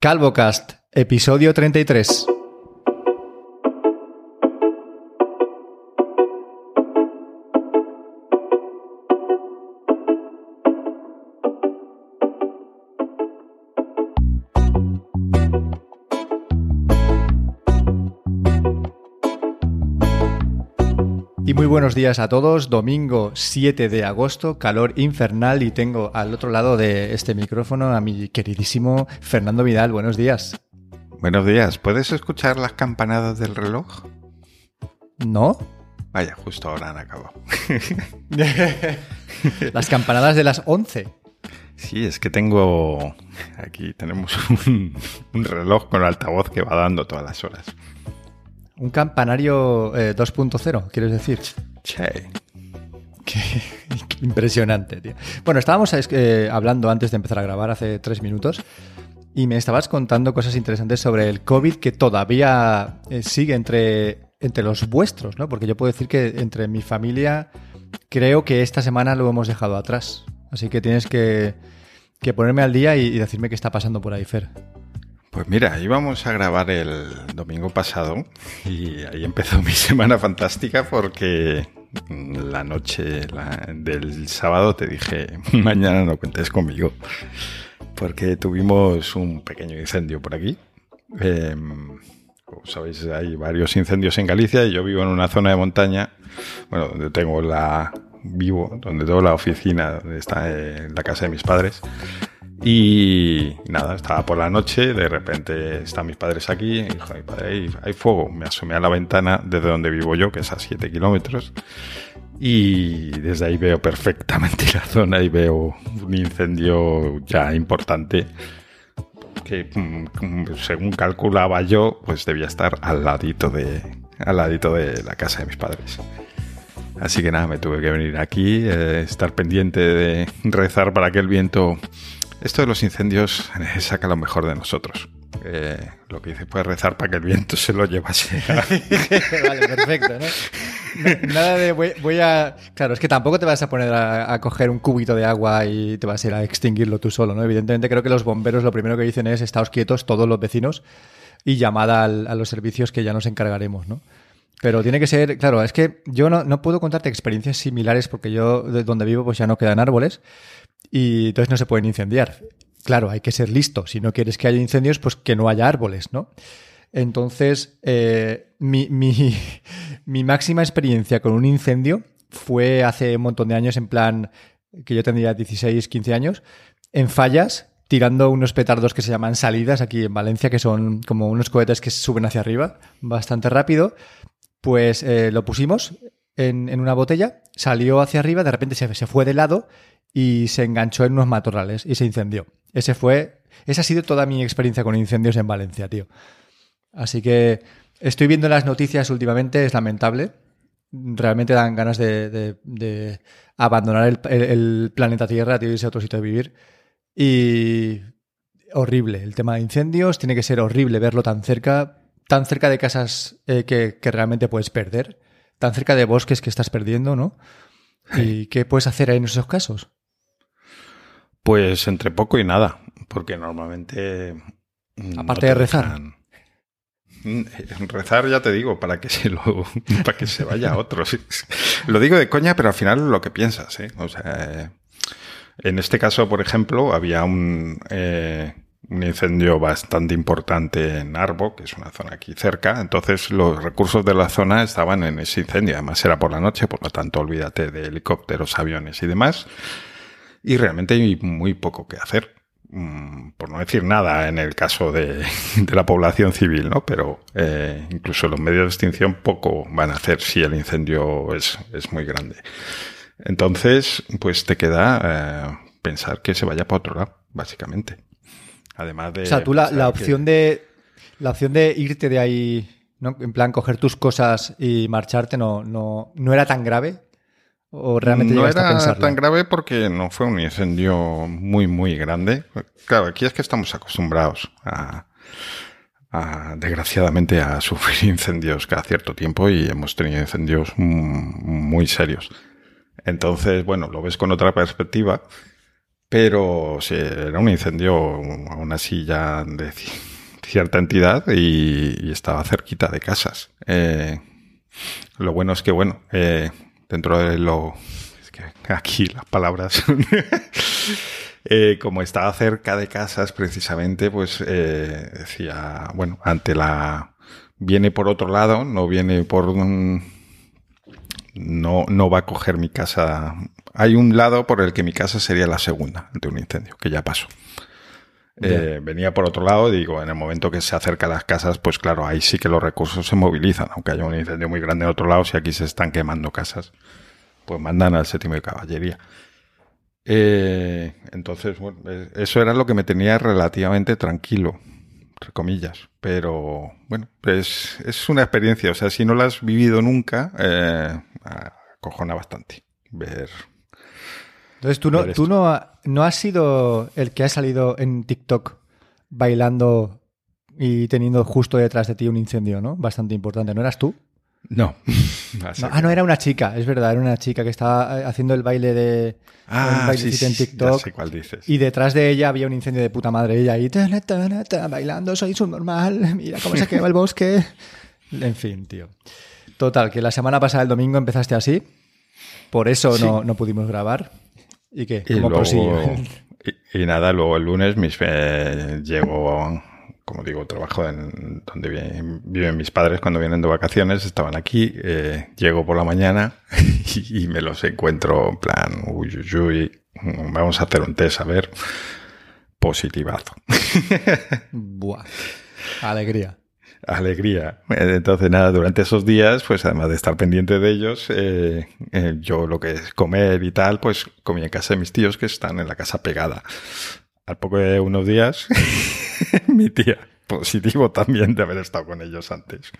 CalvoCast, episodio 33. Buenos días a todos. Domingo 7 de agosto, calor infernal y tengo al otro lado de este micrófono a mi queridísimo Fernando Vidal. Buenos días. Buenos días. ¿Puedes escuchar las campanadas del reloj? ¿No? Vaya, justo ahora han acabado. las campanadas de las 11. Sí, es que tengo... Aquí tenemos un, un reloj con altavoz que va dando todas las horas. Un campanario 2.0, eh, ¿quieres decir? Che. Qué, qué impresionante, tío. Bueno, estábamos eh, hablando antes de empezar a grabar hace tres minutos y me estabas contando cosas interesantes sobre el COVID que todavía eh, sigue entre, entre los vuestros, ¿no? Porque yo puedo decir que entre mi familia creo que esta semana lo hemos dejado atrás. Así que tienes que, que ponerme al día y, y decirme qué está pasando por ahí, Fer. Pues mira, íbamos a grabar el domingo pasado y ahí empezó mi semana fantástica porque la noche la, del sábado te dije, mañana no cuentes conmigo, porque tuvimos un pequeño incendio por aquí. Eh, como sabéis, hay varios incendios en Galicia y yo vivo en una zona de montaña, bueno, donde tengo la vivo, donde tengo la oficina, donde está eh, la casa de mis padres. Y nada, estaba por la noche, de repente están mis padres aquí, y padre, hay, fuego. Me asomé a la ventana desde donde vivo yo, que es a 7 kilómetros, y desde ahí veo perfectamente la zona y veo un incendio ya importante que según calculaba yo, pues debía estar al ladito de, al ladito de la casa de mis padres. Así que nada, me tuve que venir aquí, eh, estar pendiente de rezar para que el viento esto de los incendios saca lo mejor de nosotros. Eh, lo que dice, puede rezar para que el viento se lo llevase. vale, perfecto. Nada de voy, a. Claro, es que tampoco te vas a poner a, coger un cubito de agua y te vas a ir a extinguirlo tú solo, ¿no? Evidentemente, creo que los bomberos lo primero que dicen es: estáos quietos, todos los vecinos, y llamada a los servicios que ya nos encargaremos, ¿no? Pero tiene que ser, claro, es que yo no, no puedo contarte experiencias similares porque yo, de donde vivo, pues ya no quedan árboles y entonces no se pueden incendiar. Claro, hay que ser listo. Si no quieres que haya incendios, pues que no haya árboles, ¿no? Entonces, eh, mi, mi, máxima experiencia con un incendio fue hace un montón de años, en plan que yo tendría 16, 15 años, en fallas, tirando unos petardos que se llaman salidas aquí en Valencia, que son como unos cohetes que suben hacia arriba bastante rápido. Pues eh, lo pusimos en, una botella, salió hacia arriba, de repente se, se fue de lado y se enganchó en unos matorrales y se incendió. Ese fue, esa ha sido toda mi experiencia con incendios en Valencia, tío. Así que estoy viendo las noticias últimamente, es lamentable. Realmente dan ganas de, de, de abandonar el, planeta Tierra, tío, irse a otro sitio a vivir. Y horrible. El tema de incendios tiene que ser horrible verlo tan cerca, tan cerca de casas eh, que, que realmente puedes perder, tan cerca de bosques que estás perdiendo, ¿no? ¿Y qué puedes hacer en esos casos? Pues entre poco y nada, porque normalmente... Aparte no de rezar. Dejan... Rezar, ya te digo, para que se lo, para que se vaya a otros. lo digo de coña, pero al final lo que piensas, ¿eh? O sea, en este caso, por ejemplo, había un, eh, un incendio bastante importante en Arbo, que es una zona aquí cerca. Entonces los recursos de la zona estaban en ese incendio. Además era por la noche, por lo tanto olvídate de helicópteros, aviones y demás. Y realmente hay muy poco que hacer. Mm, por no decir nada en el caso de, de la población civil, ¿no? Pero eh, incluso los medios de extinción poco van a hacer si el incendio es, es muy grande. Entonces, pues te queda eh, pensar que se vaya para otro lado, básicamente. Además de. O sea, tú la, la opción que... de. La opción de irte de ahí, ¿no? En plan, coger tus cosas y marcharte no, no, no era tan grave. ¿O realmente no era a tan grave porque no fue un incendio muy, muy grande. Claro, aquí es que estamos acostumbrados a, a, desgraciadamente a sufrir incendios cada cierto tiempo y hemos tenido incendios mm, muy serios. Entonces, bueno, lo ves con otra perspectiva Pero sí, era un incendio aún así ya de cierta entidad y, estaba cerquita de casas. Eh, lo bueno es que, bueno, eh, dentro de lo... Es que aquí las palabras... Eh, como estaba cerca de casas precisamente, pues decía, bueno, ante la... Viene por otro lado, no viene por... no, no va a coger mi casa. Hay un lado por el que mi casa sería la segunda de un incendio, que ya pasó. Eh, venía por otro lado, digo, en el momento que se acerca a las casas, pues claro, ahí sí que los recursos se movilizan, aunque haya un incendio muy grande en otro lado, si aquí se están quemando casas, pues mandan al séptimo de caballería. Eh, entonces, bueno, eh, eso era lo que me tenía relativamente tranquilo, entre comillas, pero bueno, pues es una experiencia, o sea, si no la has vivido nunca, eh, acojona bastante ver entonces, tú, no, tú no, no has sido el que ha salido en TikTok bailando y teniendo justo detrás de ti un incendio, ¿no? Bastante importante. ¿No eras tú? No. ah, no, era una chica, es verdad, era una chica que estaba haciendo el baile de ah, sí, en TikTok. sé cuál dices. Y detrás de ella había un incendio de puta madre. Ella ahí bailando, soy subnormal, mira cómo se quema el bosque. En fin, tío. Total, que la semana pasada, el domingo, empezaste así. Por eso no, no pudimos grabar. ¿Y qué? ¿Cómo y, y, nada, luego el lunes mis, eh, llego, como digo, trabajo en donde viven, mis padres cuando vienen de vacaciones, estaban aquí, eh, llego por la mañana y, me los encuentro en plan, uy, uy, uy, vamos a hacer un test, a ver, positivazo. Buah, alegría alegría. Entonces, nada, durante esos días, pues además de estar pendiente de ellos, eh, eh, yo lo que es comer y tal, pues comí en casa de mis tíos que están en la casa pegada. Al poco de unos días, mi tía, positivo también de haber estado con ellos antes.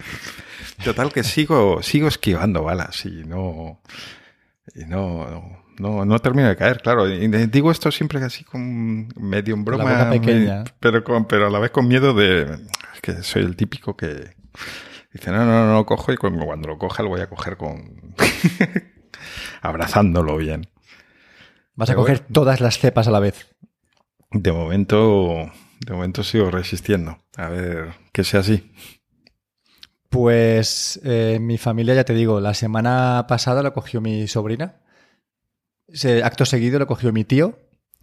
Total que sigo, sigo esquivando balas y no, y no, no, no termino de caer, claro. digo esto siempre así con medio en broma, pequeña. pero, con, pero a la vez con miedo de que soy el típico que dice, no, no, no, lo cojo y cuando lo coja lo voy a coger con... abrazándolo bien. Vas a coger todas las cepas a la vez. De momento, de momento sigo resistiendo. A ver, que sea así. Pues eh, mi familia, ya te digo, la semana pasada lo cogió mi sobrina. Acto seguido lo cogió mi tío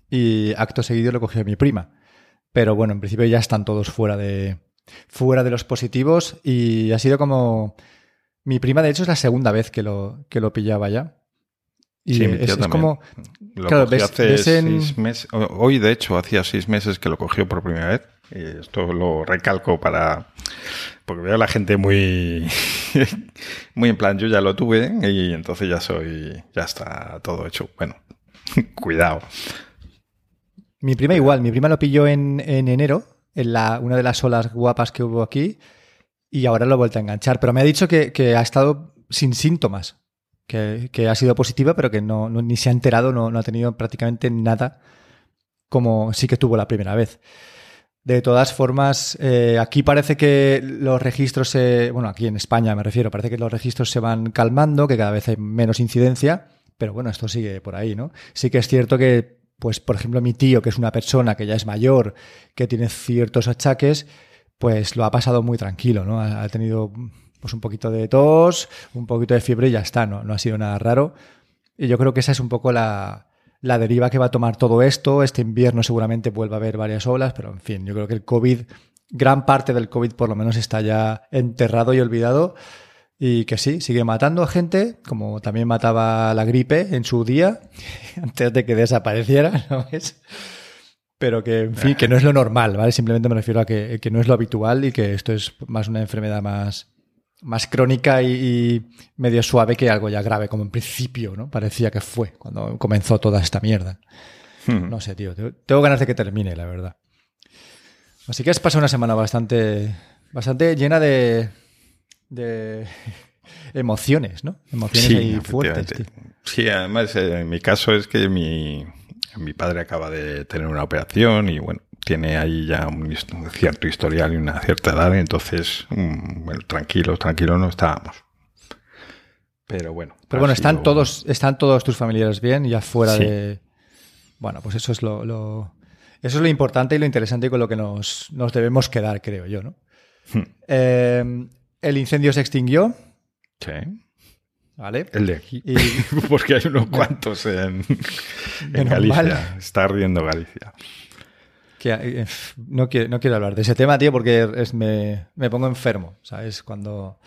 y acto seguido lo cogió mi prima. Pero bueno, en principio ya están todos fuera de, fuera de los positivos y ha sido como... Mi prima, de hecho, es la segunda vez que lo, que lo pillaba ya. Y sí, mi tío es, como... Lo claro, hace seis meses. Hoy, de hecho, hacía seis meses que lo cogió por primera vez. Y esto lo recalco para... Porque veo a la gente muy... muy en plan, yo ya lo tuve y entonces ya soy... Ya está todo hecho. Bueno, cuidado. Mi prima igual. Mi prima lo pilló en, en enero en la, una de las olas guapas que hubo aquí y ahora lo he vuelto a enganchar. Pero me ha dicho que, ha estado sin síntomas, que, ha sido positiva, pero que no, ni se ha enterado, no, no, ha tenido prácticamente nada como sí que tuvo la primera vez. De todas formas, eh, aquí parece que los registros se. Bueno, aquí en España me refiero, parece que los registros se van calmando, que cada vez hay menos incidencia, pero bueno, esto sigue por ahí, ¿no? Sí que es cierto que pues por ejemplo mi tío, que es una persona que ya es mayor, que tiene ciertos achaques, pues lo ha pasado muy tranquilo, ¿no? Ha, tenido pues un poquito de tos, un poquito de fiebre y ya está, ¿no? No ha sido nada raro. Y yo creo que esa es un poco la, la deriva que va a tomar todo esto. Este invierno seguramente vuelva a haber varias olas, pero en fin, yo creo que el COVID, gran parte del COVID por lo menos está ya enterrado y olvidado. Y que sí, sigue matando a gente, como también mataba la gripe en su día, antes de que desapareciera, ¿no es? Pero que, en fin, que no es lo normal, ¿vale? Simplemente me refiero a que, no es lo habitual y que esto es más una enfermedad más, más crónica y, medio suave que algo ya grave, como en principio, ¿no? Parecía que fue cuando comenzó toda esta mierda. Hmm. No sé, tío. Tengo ganas de que termine, la verdad. Así que has pasado una semana bastante, bastante llena de, de emociones, ¿no? Emociones fuertes. Sí, además eh, en mi caso es que mi, mi padre acaba de tener una operación y bueno, tiene ahí ya un, cierto historial y una cierta edad, entonces, mm, bueno, tranquilos, tranquilos no estábamos. Pero bueno. Pero bueno, están todos, están todos tus familiares bien, ya fuera de. Bueno, pues eso es lo, lo- eso es lo importante y lo interesante y con lo que nos, nos debemos quedar, creo yo, ¿no? Hmm. Eh, el incendio se extinguió, Sí. ¿vale? El de aquí. Y Porque hay unos cuantos en, en Galicia. Está ardiendo Galicia. Que, eh, no, quiero, no quiero hablar de ese tema, tío, porque es- me, me pongo enfermo, ¿sabes? Cuando...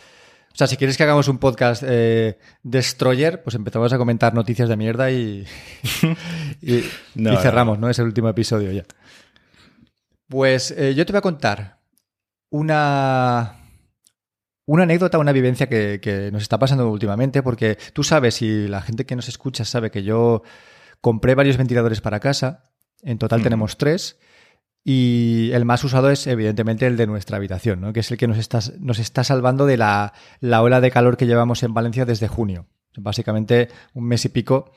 O sea, si quieres que hagamos un podcast eh, Destroyer, pues empezamos a comentar noticias de mierda y, y, No, y no. cerramos, ¿no? Es el último episodio ya. Pues eh, yo te voy a contar una, una anécdota, una vivencia que, que nos está pasando últimamente, porque tú sabes, y la gente que nos escucha sabe que yo compré varios ventiladores para casa, en total Mm. tenemos tres, y el más usado es evidentemente el de nuestra habitación, ¿no? que es el que nos está, nos está salvando de la, la ola de calor que llevamos en Valencia desde junio. Básicamente un mes y pico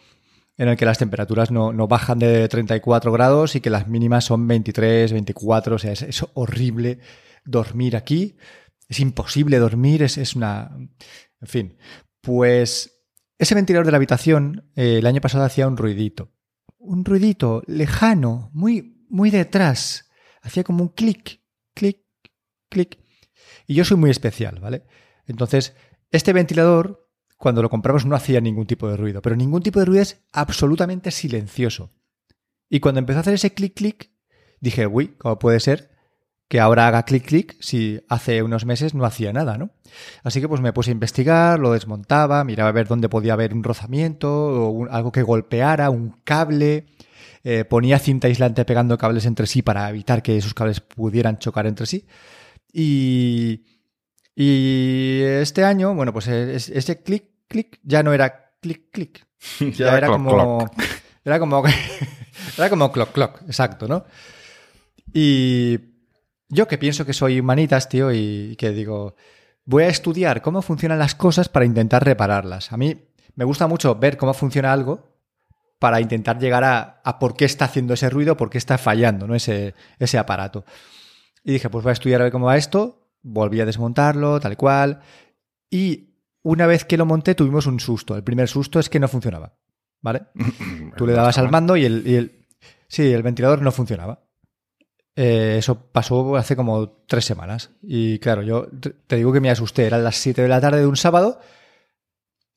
en el que las temperaturas no, no bajan de 34 grados y que las mínimas son 23, 24, o sea, es, horrible dormir aquí, es imposible dormir, es, es una... En fin, pues ese ventilador de la habitación eh, el año pasado hacía un ruidito, un ruidito lejano, muy, muy detrás, hacía como un clic, clic, clic. Y yo soy muy especial, ¿vale? Entonces, este ventilador, cuando lo compramos, no hacía ningún tipo de ruido, pero ningún tipo de ruido es absolutamente silencioso. Y cuando empezó a hacer ese clic, clic, dije, uy, ¿cómo puede ser que ahora haga clic, clic si hace unos meses no hacía nada, ¿no? Así que pues me puse a investigar, lo desmontaba, miraba a ver dónde podía haber un rozamiento o algo que golpeara, un cable, eh, ponía cinta aislante pegando cables entre sí para evitar que esos cables pudieran chocar entre sí. Y, y este año, bueno, pues es- ese clic, clic ya no era clic, clic. Ya, era, como, cloc. era como. Era como clock, clock, exacto, ¿no? Y yo que pienso que soy manitas, tío, y que digo, voy a estudiar cómo funcionan las cosas para intentar repararlas. A mí me gusta mucho ver cómo funciona algo para intentar llegar a, a por qué está haciendo ese ruido, por qué está fallando, ¿no? Ese, ese aparato. Y dije, pues voy a estudiar a ver cómo va esto. Volví a desmontarlo, tal cual. Y una vez que lo monté, tuvimos un susto. El primer susto es que no funcionaba. ¿Vale? Tú le dabas al mando y el, y el- sí, el ventilador no funcionaba. Eh, eso pasó hace como tres semanas. Y claro, yo te- digo que me asusté. Eran las 7 de la tarde de un sábado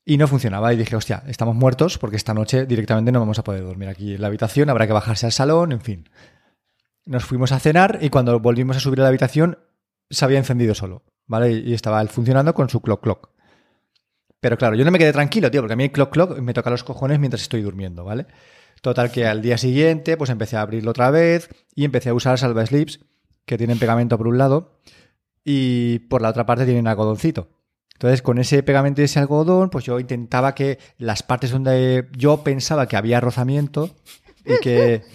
y no funcionaba. Y dije, hostia, estamos muertos porque esta noche directamente no vamos a poder dormir aquí en la habitación. Habrá que bajarse al salón, en fin. Nos fuimos a cenar y cuando volvimos a subir a la habitación se había encendido solo. ¿Vale? Y estaba él funcionando con su clock clock. Pero claro, yo no me quedé tranquilo, tío, porque a mí el clock clock me toca los cojones mientras estoy durmiendo, ¿vale? Total que al día siguiente, pues empecé a abrirlo otra vez y empecé a usar salva slips que tienen pegamento por un lado y por la otra parte tienen algodoncito. Entonces, con ese pegamento y ese algodón, pues yo intentaba que las partes donde yo pensaba que había rozamiento y que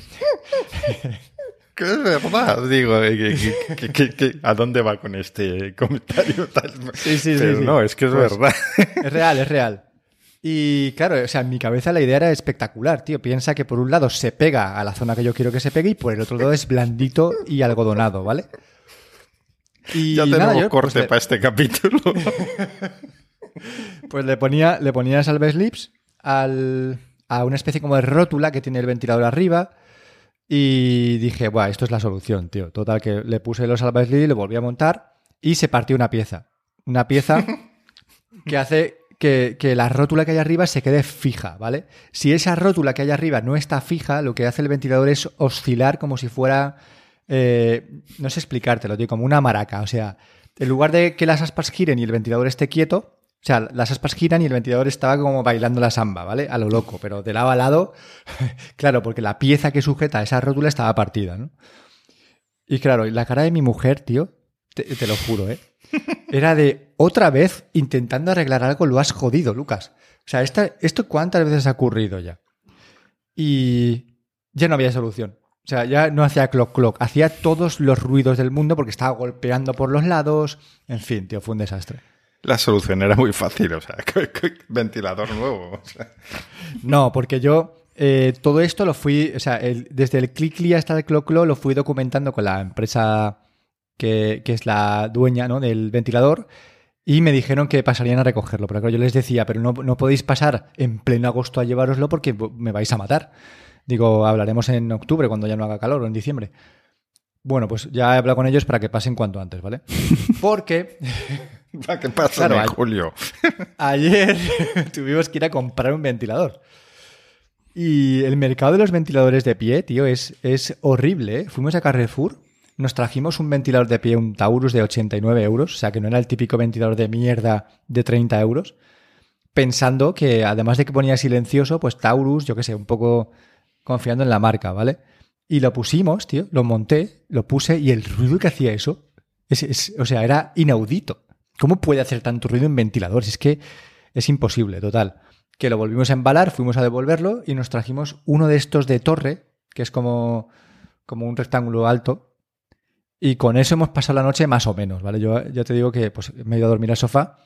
Que es verdad, digo, eh, ¿a dónde va con este comentario? tal? Sí, sí, sí, Pero sí. no, es que es Pues- verdad. Es real, es real. Y claro, o sea, en mi cabeza la idea era espectacular, tío. Piensa que por un lado se pega a la zona que yo quiero que se pegue y por el otro lado es blandito y algodonado, ¿vale? Y ya nada, tenemos yo, corte pues, para este capítulo. pues le ponía, le ponía salve slips al, a una especie como de rótula que tiene el ventilador arriba y dije, Buah, esto es la solución, tío. Total, que le puse los salve slips, le volví a montar y se partió una pieza. Una pieza que hace que, que la rótula que hay arriba se quede fija, ¿vale? Si esa rótula que hay arriba no está fija, lo que hace el ventilador es oscilar como si fuera. Eh, no sé explicártelo, tío, como una maraca. O sea, en lugar de que las aspas giren y el ventilador esté quieto, o sea, las aspas giran y el ventilador estaba como bailando la samba, ¿vale? A lo loco, pero de lado a lado, claro, porque la pieza que sujeta esa rótula estaba partida, ¿no? Y claro, la cara de mi mujer, tío, te, te lo juro, ¿eh? Era de otra vez intentando arreglar algo, lo has jodido, Lucas. O sea, esta, ¿esto cuántas veces ha ocurrido ya? Y ya no había solución. O sea, ya no hacía clock clock, hacía todos los ruidos del mundo porque estaba golpeando por los lados. En fin, tío, fue un desastre. La solución era muy fácil, o sea, ventilador nuevo. o sea. No, porque yo eh, todo esto lo fui, o sea, el- desde el Clickly hasta el Cloclo lo fui documentando con la empresa que, que es la dueña ¿no? del ventilador y me dijeron que pasarían a recogerlo. Pero claro, yo les decía, pero no, no podéis pasar en pleno agosto a llevároslo porque me vais a matar. Digo, hablaremos en octubre cuando ya no haga calor o en diciembre. Bueno, pues ya he hablado con ellos para que pasen cuanto antes, ¿vale? Porque... ¿Para qué pasa en julio? ayer tuvimos que ir a comprar un ventilador. Y el mercado de los ventiladores de pie, tío, es, es horrible. ¿eh? Fuimos a Carrefour, nos trajimos un ventilador de pie, un Taurus de 89 euros, o sea que no era el típico ventilador de mierda de 30 euros, pensando que además de que ponía silencioso, pues Taurus, yo qué sé, un poco confiando en la marca, ¿vale? Y lo pusimos, tío, lo monté, lo puse y el ruido que hacía eso, es, o sea, era inaudito. ¿Cómo puede hacer tanto ruido un ventilador? Si es que es imposible, total que lo volvimos a embalar, fuimos a devolverlo y nos trajimos uno de estos de torre, que es como, como un rectángulo alto. Y con eso hemos pasado la noche más o menos, ¿vale? Yo ya te digo que pues, me he ido a dormir al sofá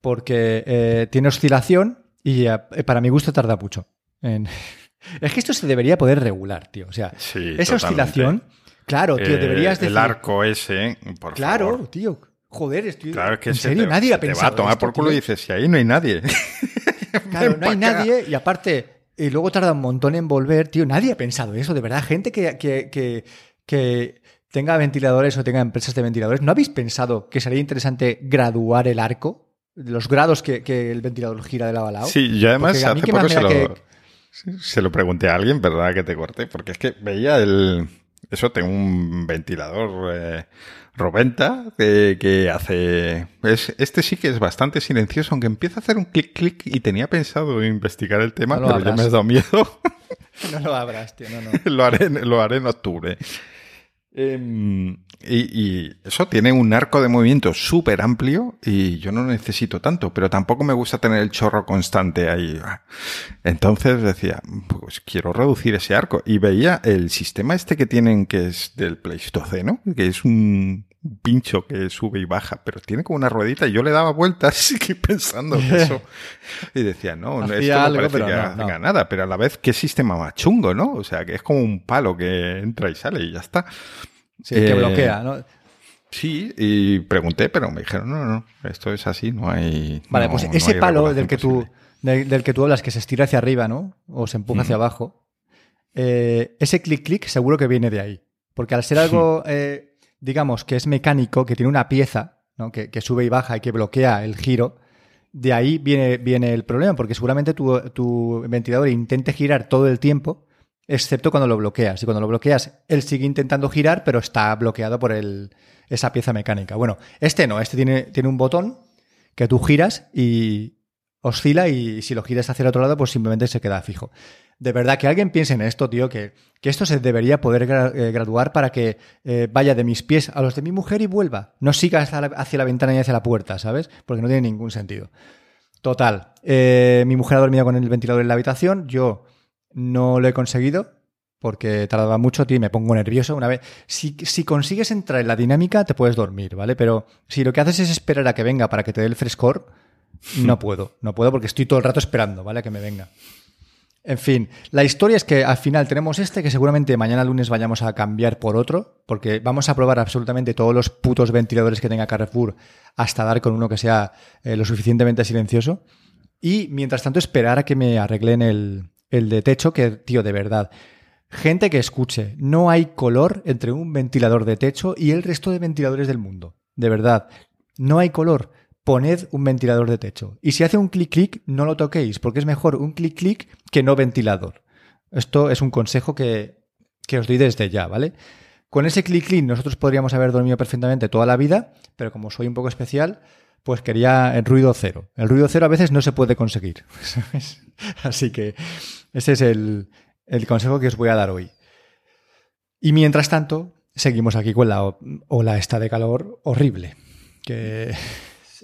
porque eh, tiene oscilación y eh, para mi gusto tarda mucho. Es que esto se debería poder regular, tío. O sea, esa oscilación, claro, tío, deberías decir... El arco ese, por Claro, tío. Joder, estoy... Claro que en serio, nadie ha pensado Te va a tomar por culo y dices, si ahí no hay nadie. Claro, no hay nadie y aparte, y luego tarda un montón en volver, tío. Nadie ha pensado eso, de verdad. Gente que, que, que, tenga ventiladores o tenga empresas de ventiladores, ¿no habéis pensado que sería interesante graduar el arco? Los grados que, el ventilador gira de lado a lado. Sí, yo además hace poco se lo, se lo pregunté a alguien, ¿verdad? Que te corté, porque es que veía el. Eso, tengo un ventilador. Eh, Roventa, que, hace... este sí que es bastante silencioso, aunque empieza a hacer un clic clic y tenía pensado investigar el tema, pero ya me ha dado miedo. No lo abras, tío, no, no. lo, haré, lo haré en octubre. Em, y, eso tiene un arco de movimiento súper amplio y yo no necesito tanto, pero tampoco me gusta tener el chorro constante ahí. Entonces decía, pues quiero reducir ese arco. Y veía el sistema este que tienen que es del Pleistoceno, que es un pincho que sube y baja, pero tiene como una ruedita y yo le daba vueltas y pensando en eso. Y decía, no, esto no parece que haga nada, pero a la vez, qué sistema más chungo, ¿no? O sea, que es como un palo que entra y sale y ya está. Sí, que eh, bloquea, ¿no? Sí, y pregunté, pero me dijeron, no, no, esto es así, no hay... Vale, pues ese palo del que, tú, del, que tú hablas, que se estira hacia arriba, ¿no? O se empuja hacia abajo, eh, ese clic-clic seguro que viene de ahí. Porque al ser algo... Eh, digamos, que es mecánico, que tiene una pieza que, sube y baja y que bloquea el giro, de ahí viene, viene el problema, porque seguramente tu, ventilador intente girar todo el tiempo, excepto cuando lo bloqueas. Y cuando lo bloqueas, él sigue intentando girar, pero está bloqueado por esa pieza mecánica. Bueno, este no, este tiene, tiene un botón que tú giras y oscila y si lo giras hacia el otro lado, pues simplemente se queda fijo de verdad que alguien piense en esto, tío, que, esto se debería poder eh, graduar para que eh, vaya de mis pies a los de mi mujer y vuelva. No siga hacia la, ventana y hacia la puerta, ¿sabes? Porque no tiene ningún sentido. Total, eh, mi mujer ha dormido con el ventilador en la habitación, yo no lo he conseguido porque tardaba mucho, tío, y me pongo nervioso una vez. Si, si, consigues entrar en la dinámica, te puedes dormir, ¿vale? Pero si lo que haces es esperar a que venga para que te dé el frescor, no puedo, no puedo porque estoy todo el rato esperando, ¿vale? A que me venga. En fin, la historia es que al final tenemos este que seguramente mañana lunes vayamos a cambiar por otro, porque vamos a probar absolutamente todos los putos ventiladores que tenga Carrefour hasta dar con uno que sea eh, lo suficientemente silencioso. Y mientras tanto esperar a que me arreglen el, el de techo, que tío, de verdad. Gente que escuche, no hay color entre un ventilador de techo y el resto de ventiladores del mundo. De verdad, no hay color poned un ventilador de techo. Y si hace un clic clic, no lo toquéis, porque es mejor un clic clic que no ventilador. Esto es un consejo que, os doy desde ya, ¿vale? Con ese clic clic nosotros podríamos haber dormido perfectamente toda la vida, pero como soy un poco especial, pues quería el ruido cero. El ruido cero a veces no se puede conseguir. Así que ese es el, el consejo que os voy a dar hoy. Y mientras tanto, seguimos aquí con la ola esta de calor horrible. Que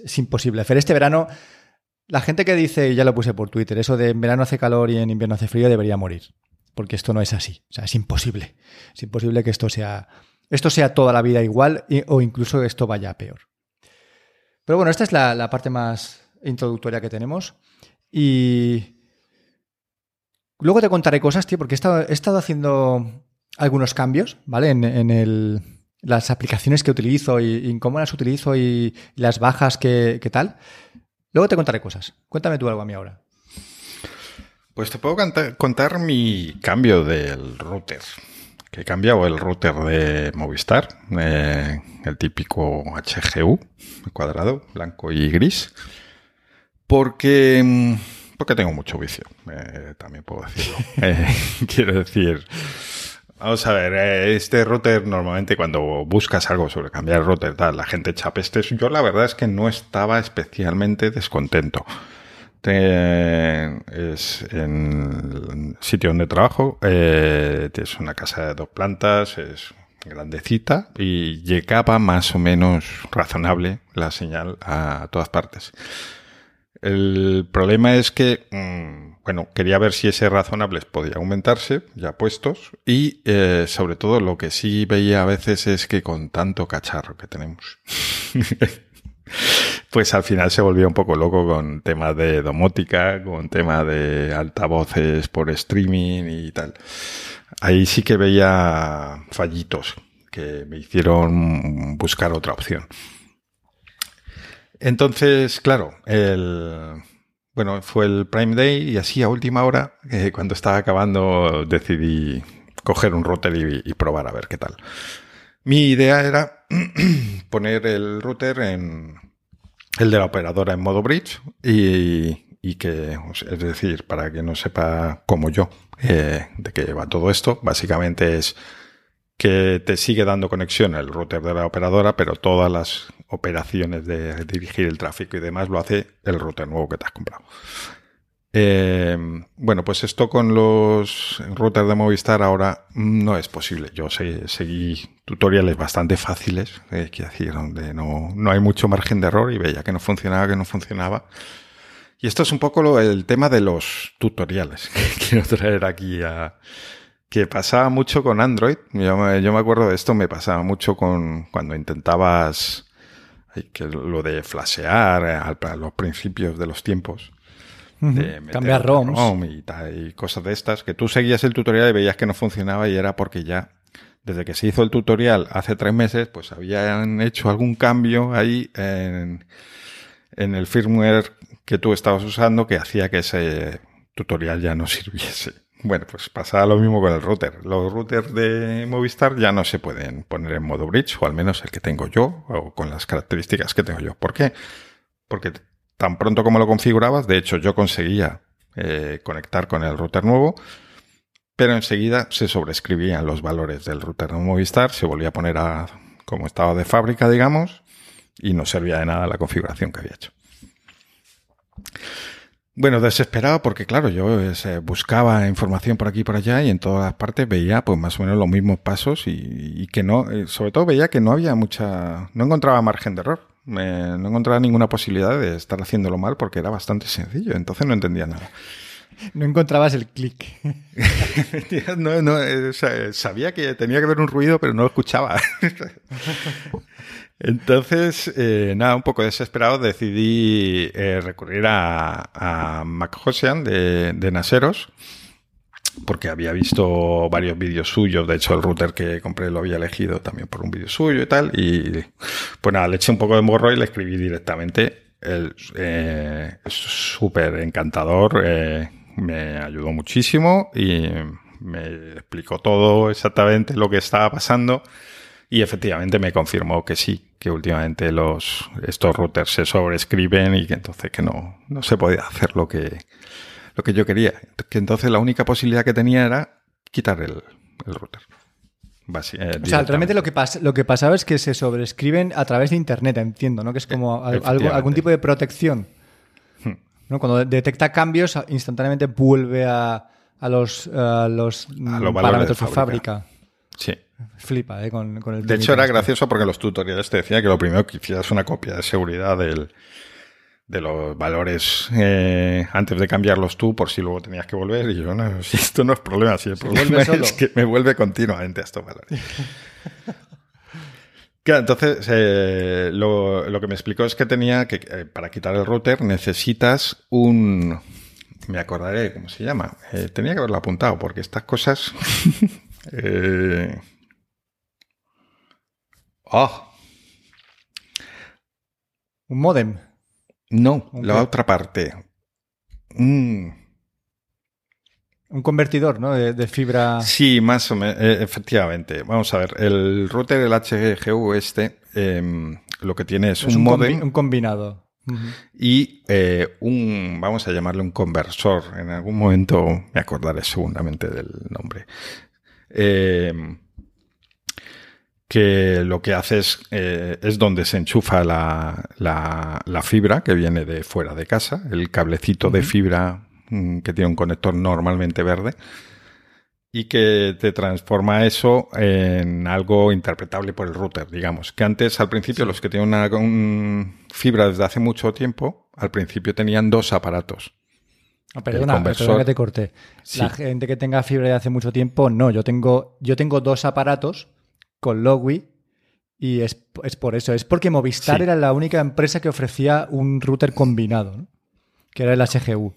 es imposible hacer. Este verano, la gente que dice, y ya lo puse por Twitter, eso de en verano hace calor y en invierno hace frío debería morir. Porque esto no es así. O sea, es imposible. Es imposible que esto sea, esto sea toda la vida igual o incluso esto vaya peor. Pero bueno, esta es la, parte más introductoria que tenemos. Y luego te contaré cosas, tío, porque he estado, haciendo algunos cambios, ¿vale? en el, las aplicaciones que utilizo y, cómo las utilizo y las bajas que, tal. Luego te contaré cosas. Cuéntame tú algo a mí ahora. Pues te puedo contar mi cambio del router. Que he cambiado el router de Movistar, eh, el típico HGU, cuadrado, blanco y gris. Porque, mm, porque tengo mucho vicio, eh, también puedo decirlo. Eh, quiero decir, Vamos a ver, este router normalmente cuando buscas algo sobre cambiar el router, tal, la gente echa pestes. Yo la verdad es que no estaba especialmente descontento. es en el sitio donde trabajo, eh, es una casa de dos plantas, es grandecita y llegaba más o menos razonable la señal a todas partes. El problema es que, mm, bueno, quería ver si ese razonables podía aumentarse, ya puestos, y eh, sobre todo lo que sí veía a veces es que con tanto cacharro que tenemos, pues al final se volvía un poco loco con temas de domótica, con tema de altavoces por streaming y tal. Ahí sí que veía fallitos que me hicieron buscar otra opción. Entonces, claro, el, bueno, fue el Prime Day y así a última hora, eh, cuando estaba acabando, decidí coger un router y, probar a ver qué tal. Mi idea era poner el router en el de la operadora en modo bridge y, que, es decir, para que no sepa como yo eh, de qué va todo esto, básicamente es que te sigue dando conexión el router de la operadora, pero todas las operaciones de dirigir el tráfico y demás lo hace el router nuevo que te has comprado. Eh, bueno, pues esto con los routers de Movistar ahora no es posible. Yo seguí tutoriales bastante fáciles, eh, quiero decir, donde no, no, hay mucho margen de error y veía que no funcionaba, que no funcionaba. Y esto es un poco el tema de los tutoriales que quiero traer aquí a, que pasaba mucho con Android. Yo me, acuerdo de esto, me pasaba mucho con cuando intentabas que lo de flashear a, los principios de los tiempos. Cambiar ROMs. ROM y, y cosas de estas, que tú seguías el tutorial y veías que no funcionaba y era porque ya, desde que se hizo el tutorial hace tres meses, pues habían hecho algún cambio ahí en, en el firmware que tú estabas usando que hacía que ese tutorial ya no sirviese. Bueno, pues pasa lo mismo con el router. Los routers de Movistar ya no se pueden poner en modo bridge, o al menos el que tengo yo, o con las características que tengo yo. ¿Por qué? Porque tan pronto como lo configurabas, de hecho yo conseguía eh, conectar con el router nuevo, pero enseguida se sobrescribían los valores del router de Movistar, se volvía a poner a como estaba de fábrica, digamos, y no servía de nada la configuración que había hecho. Bueno, desesperado porque, claro, yo eh, buscaba información por aquí y por allá y en todas partes veía pues más o menos los mismos pasos y, que no, eh, sobre todo veía que no había mucha, no encontraba margen de error, no encontraba ninguna posibilidad de estar haciéndolo mal porque era bastante sencillo, entonces no entendía nada. No encontrabas el clic. no, no, eh, sabía que tenía que haber un ruido, pero no lo escuchaba. Entonces, eh, nada, un poco desesperado, decidí eh, recurrir a, a de Naseros, porque había visto varios vídeos suyos. De hecho, el router que compré lo había elegido también por un vídeo suyo y tal. Y pues nada, le eché un poco de morro y le escribí directamente. El, eh, súper encantador, eh, me ayudó muchísimo y me explicó todo exactamente lo que estaba pasando. Y efectivamente me confirmó que sí, que últimamente los, estos routers se sobrescriben y que entonces que no, no se podía hacer lo que, lo que yo quería. Que entonces la única posibilidad que tenía era quitar el, router. Eh, o sea, realmente lo que, lo que pasaba es que se sobrescriben a través de Internet, entiendo, ¿no? Que es como eh, algo, algún tipo de protección. Hmm. ¿no? Cuando detecta cambios, instantáneamente vuelve a, a los, los, parámetros de fábrica. Sí. Flipa, ¿eh? Con, el de hecho, era este. gracioso porque los tutoriales te decían que lo primero que hicieras una copia de seguridad del, de los valores eh, antes de cambiarlos tú por si luego tenías que volver. Y yo, no, si esto no es problema, si el problema es que me vuelve continuamente a estos valores. Claro, entonces eh, lo, lo, que me explicó es que tenía que, eh, para quitar el router necesitas un... Me acordaré cómo se llama. Eh, tenía que haberlo apuntado porque estas cosas... eh, Oh. ¿Un modem? No, la otra parte. Mm. Un convertidor, ¿no? De, fibra. Sí, más o menos, eh, efectivamente. Vamos a ver, el router, el HGU este, em, lo que tiene es, un, modem. un combinado. Y eh, un, vamos a llamarle un conversor. En algún momento me acordaré seguramente del nombre. Em, que lo que hace es, eh, es donde se enchufa la, la, fibra que viene de fuera de casa, el cablecito de fibra Mm, que tiene un conector normalmente verde y que te transforma eso en algo interpretable por el router, digamos. Que antes, al principio, los que tienen una fibra desde hace mucho tiempo, al principio tenían dos aparatos. Perdona, perdona, que te corté. La gente que tenga fibra de hace mucho tiempo, no. Yo tengo, yo tengo dos aparatos con Logi y es, por eso. Es porque Movistar era la única empresa que ofrecía un router combinado, que era el HGU.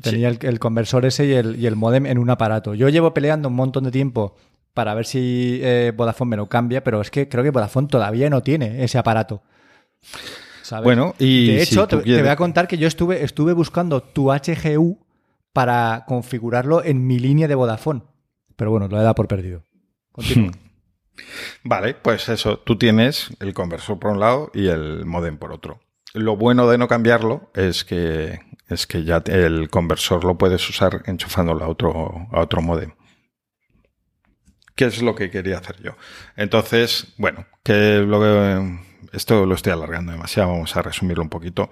Tenía el, conversor ese y el, y el modem en un aparato. Yo llevo peleando un montón de tiempo para ver si eh, Vodafone me lo cambia, pero es que creo que Vodafone todavía no tiene ese aparato. Bueno, y de hecho, te, voy a contar que yo estuve, estuve buscando tu HGU para configurarlo en mi línea de Vodafone. Pero bueno, lo he dado por perdido. Continúa. Vale, pues eso, tú tienes el conversor por un lado y el modem por otro. Lo bueno de no cambiarlo es que es que ya el conversor lo puedes usar enchufándolo a otro, a otro modem. ¿Qué es lo que quería hacer yo? Entonces, bueno, que esto lo estoy alargando demasiado, vamos a resumirlo un poquito.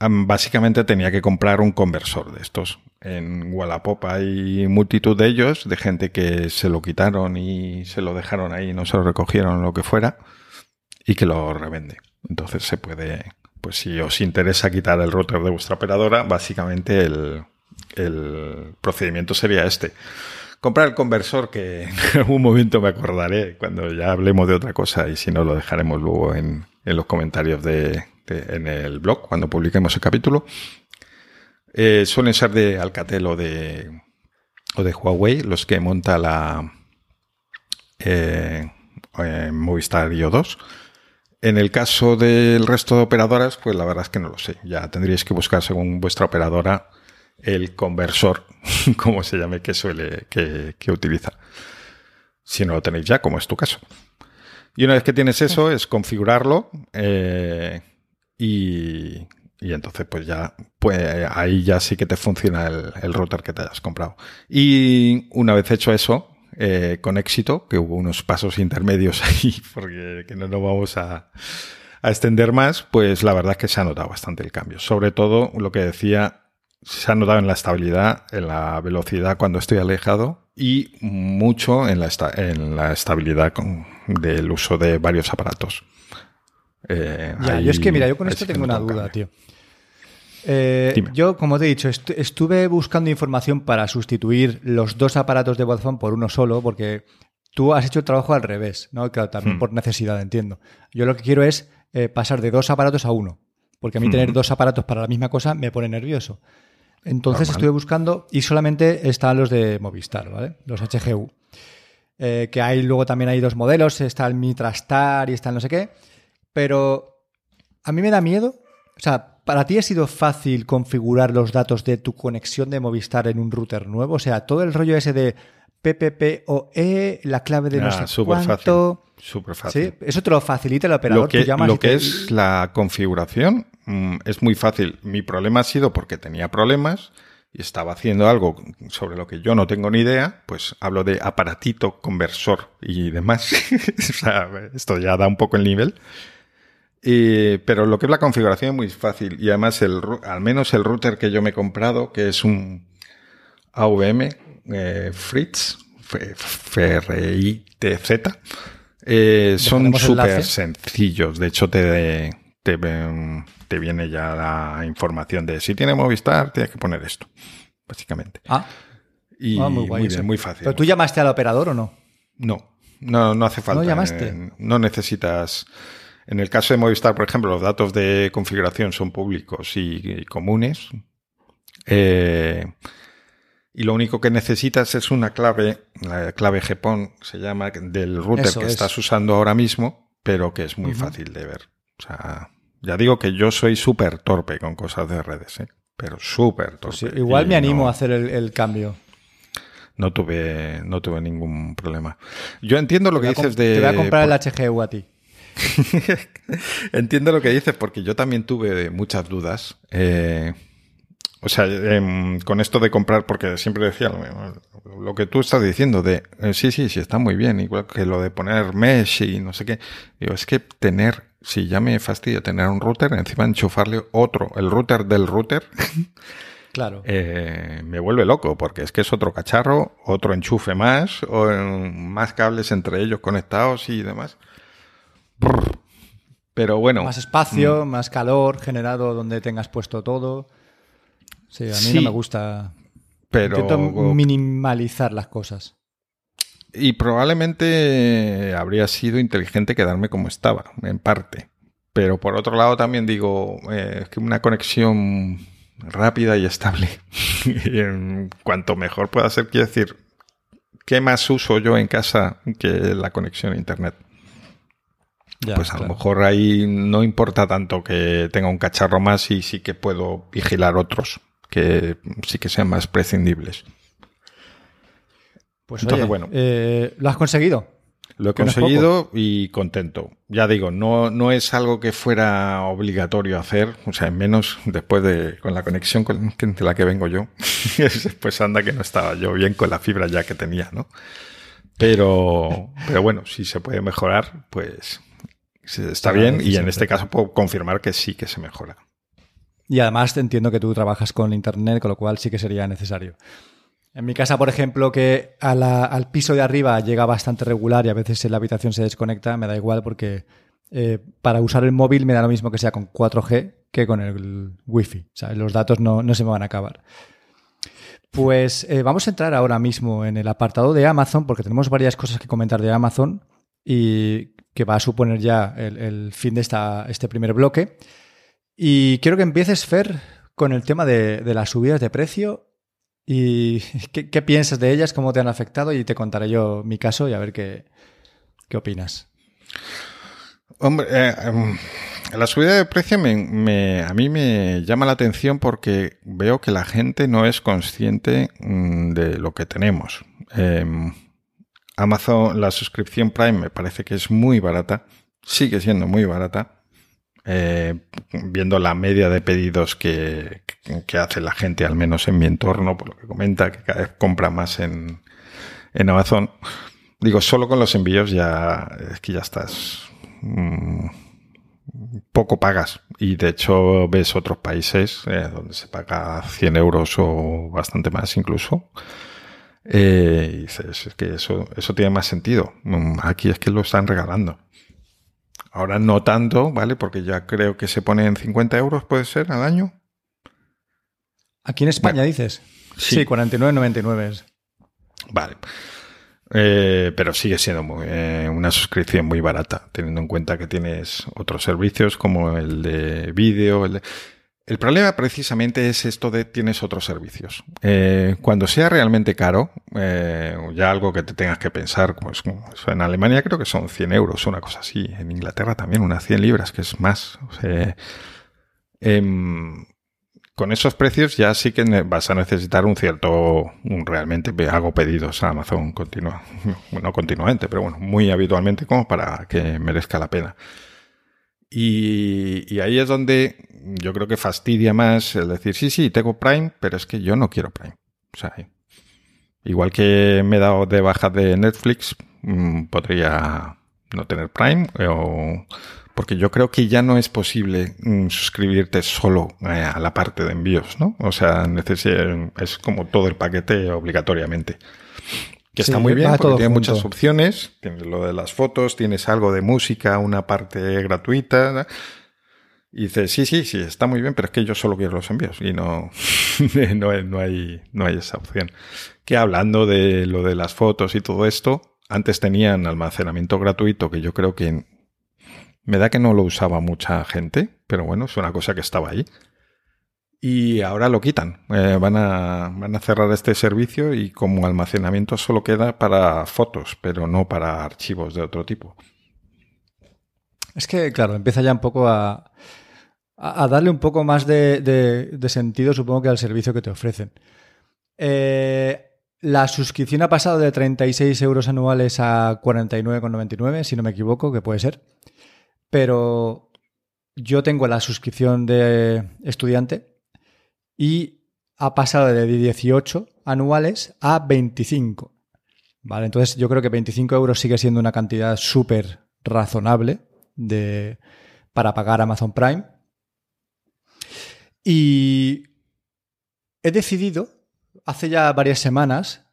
Básicamente tenía que comprar un conversor de estos. En Wallapop hay multitud de ellos, de gente que se lo quitaron y se lo dejaron ahí, no se lo recogieron, lo que fuera, y que lo revende. Entonces se puede, pues si os interesa quitar el router de vuestra operadora, básicamente el, procedimiento sería este. Comprar el conversor que en algún momento me acordaré cuando ya hablemos de otra cosa y si no lo dejaremos luego en, los comentarios de, en el blog cuando publiquemos el capítulo. Eh, suelen ser de Alcatel o de, o de Huawei los que monta la eh, eh Movistar IO 2 en el caso del resto de operadoras, pues la verdad es que no lo sé. Ya tendríais que buscar según vuestra operadora el conversor, como se llame, que suele, que, utiliza. Si no lo tenéis ya, como es tu caso. Y una vez que tienes eso, es configurarlo eh, y, entonces pues ya, pues ahí ya sí que te funciona el, el router que te hayas comprado. Y una vez hecho eso, eh, con éxito, que hubo unos pasos intermedios ahí, porque que no nos vamos a, a extender más, pues la verdad es que se ha notado bastante el cambio. Sobre todo lo que decía, se ha notado en la estabilidad, en la velocidad cuando estoy alejado y mucho en la, en la estabilidad con, del uso de varios aparatos. Eh, ya, yo es que, mira, yo con esto tengo una duda, tío. Eh, yo, como te he dicho, estuve buscando información para sustituir los dos aparatos de Vodafone por uno solo, porque tú has hecho el trabajo al revés, ¿no? Claro, también hmm. por necesidad, entiendo. Yo lo que quiero es eh, pasar de dos aparatos a uno, porque a mí tener hmm. dos aparatos para la misma cosa me pone nervioso. Entonces estuve buscando y solamente están los de Movistar, ¿vale? Los HGU. Eh, que hay luego también hay dos modelos, está el Mitrastar y está el no sé qué, pero a mí me da miedo, o sea, ¿Para ti ha sido fácil configurar los datos de tu conexión de Movistar en un router nuevo? O sea, todo el rollo ese de PPPoE, la clave de no sé super cuánto. Fácil, súper fácil. ¿Sí? Eso te lo facilita el operador. Lo que, lo que es la configuración mm, es muy fácil. Mi problema ha sido porque tenía problemas y estaba haciendo algo sobre lo que yo no tengo ni idea, pues hablo de aparatito, conversor y demás. o sea, esto ya da un poco el nivel pero lo que es la configuración es muy fácil. Y además, el, al menos el router que yo me he comprado, que es un AVM eh, Fritz, F-R-I-T-Z, eh, son súper sencillos. De hecho, te, te, te, viene ya la información de si tiene Movistar, tienes que poner esto, básicamente. Ah, y ah, muy, muy, fácil. ¿Pero tú llamaste al operador o no? No, no, no hace falta. ¿No llamaste? no necesitas. En el caso de Movistar, por ejemplo, los datos de configuración son públicos y, comunes. Eh, y lo único que necesitas es una clave, la clave GPON se llama, del router que estás usando ahora mismo, pero que es muy fácil de ver. O sea, ya digo que yo soy súper torpe con cosas de redes. ¿eh? pero súper Pues torpe. sí, igual me animo no- a hacer el, el cambio. No tuve, no tuve ningún problema. Yo entiendo lo que dices de... Te voy a comprar por- el HGU a ti. Entiendo lo que dices porque yo también tuve muchas dudas. Eh, o sea, em, con esto de comprar, porque siempre decía lo, mismo, lo que tú estás diciendo de, eh, sí, sí, sí, está muy bien, igual que lo de poner mesh y no sé qué. Digo, es que tener, si ya me fastidio tener un router, encima enchufarle otro, el router del router, Claro. eh, me vuelve loco, porque es que es otro cacharro, otro enchufe más, o eh, más cables entre ellos conectados y demás. Pero bueno. más espacio, mm. más calor generado donde tengas puesto todo. Sí, a mí Sí, no me gusta. Pero, Intento minimalizar las cosas. y probablemente habría sido inteligente quedarme como estaba, en parte. Pero por otro lado también digo, eh, es que una conexión rápida y estable, y en cuanto mejor pueda ser, quiero decir, ¿qué más uso yo en casa que la conexión a Internet? Ya, pues a claro. lo mejor ahí no importa tanto que tenga un cacharro más y sí que puedo vigilar otros que sí que sean más prescindibles. Pues Entonces, oye, bueno. eh, ¿lo has conseguido? Lo he conseguido y contento. Ya digo, no, no es algo que fuera obligatorio hacer, o sea, menos después de con la conexión con, de la que vengo yo. pues anda que no estaba yo bien con la fibra ya que tenía, ¿no? Pero, pero bueno, si se puede mejorar, pues está bien y en este caso puedo confirmar que sí que se mejora. Y además entiendo que tú trabajas con internet, con lo cual sí que sería necesario. En mi casa, por ejemplo, que a la- al piso de arriba llega bastante regular y a veces en la habitación se desconecta, me da igual porque eh, para usar el móvil me da lo mismo que sea con 4G que con el Wi-Fi. O sea, los datos no, no se me van a acabar. Pues eh, vamos a entrar ahora mismo en el apartado de Amazon porque tenemos varias cosas que comentar de Amazon y que va a suponer ya el, el fin de esta, este primer bloque. Y quiero que empieces, Fer, con el tema de, de las subidas de precio y qué, piensas de ellas, cómo te han afectado y te contaré yo mi caso y a ver qué, qué opinas. Hombre, eh, em, la subida de precio me, me- a mí me llama la atención porque veo que la gente no es consciente mm, de lo que tenemos. Em, Amazon, la suscripción Prime me parece que es muy barata, sigue siendo muy barata. Eh, viendo la media de pedidos que, hace la gente, al menos en mi entorno, por lo que comenta, que cada vez compra más en, en Amazon. Digo, solo con los envíos ya es que ya estás mm, poco pagas. Y de hecho ves otros países eh, donde se paga 100 euros o bastante más incluso. Eh, y dices, es que eso, eso tiene más sentido. Mm, Aquí es que lo están regalando. Ahora no tanto, ¿vale? Porque ya creo que se pone en 50 euros, puede ser, al año. Aquí en España Bueno, dices. sí. Sí, 49,99 es. Vale. Eh, pero sigue siendo muy- eh, una suscripción muy barata, teniendo en cuenta que tienes otros servicios como el de vídeo. El, de- el problema precisamente es esto de tienes otros servicios. Eh, cuando sea realmente caro, eh, ya algo que te tengas que pensar, pues en Alemania creo que son 100 euros, una cosa así. En Inglaterra también unas 100 libras, que es más. Em, con esos precios ya sí que vas a necesitar un cierto, un realmente hago pedidos a Amazon continua, no continuamente, pero bueno, muy habitualmente como para que merezca la pena. Y, ahí es donde yo creo que fastidia más el decir, sí, sí, tengo Prime, pero es que yo no quiero Prime. O sea, igual que me he dado de baja de Netflix, mm, podría no tener Prime o porque yo creo que ya no es posible mm, suscribirte solo eh, a la parte de envíos, ¿no? O sea, es como todo el paquete obligatoriamente. Que Sí, está muy bien porque tiene muchas opciones. Tienes lo de las fotos, tienes algo de música, una parte gratuita. ¿no? Y dices, sí, sí, sí, está muy bien, pero es que yo solo quiero los envíos y no, no, hay, no, hay, no hay esa opción. Que hablando de lo de las fotos y todo esto, antes tenían almacenamiento gratuito que yo creo que me da que no lo usaba mucha gente, pero bueno, es una cosa que estaba ahí. Y ahora lo quitan. Eh, van, a, van a cerrar este servicio y como almacenamiento solo queda para fotos, pero no para archivos de otro tipo. Es que, claro, empieza ya un poco a, a, darle un poco más de, sentido, supongo que al servicio que te ofrecen. Eh, la suscripción ha pasado de 36 euros anuales a 49,99, si no me equivoco, que puede ser. Pero yo tengo la suscripción de estudiante y ha pasado de 18 anuales a 25. Vale, entonces yo creo que 25 euros sigue siendo una cantidad súper razonable de, para pagar Amazon Prime. Y he decidido, hace ya varias semanas,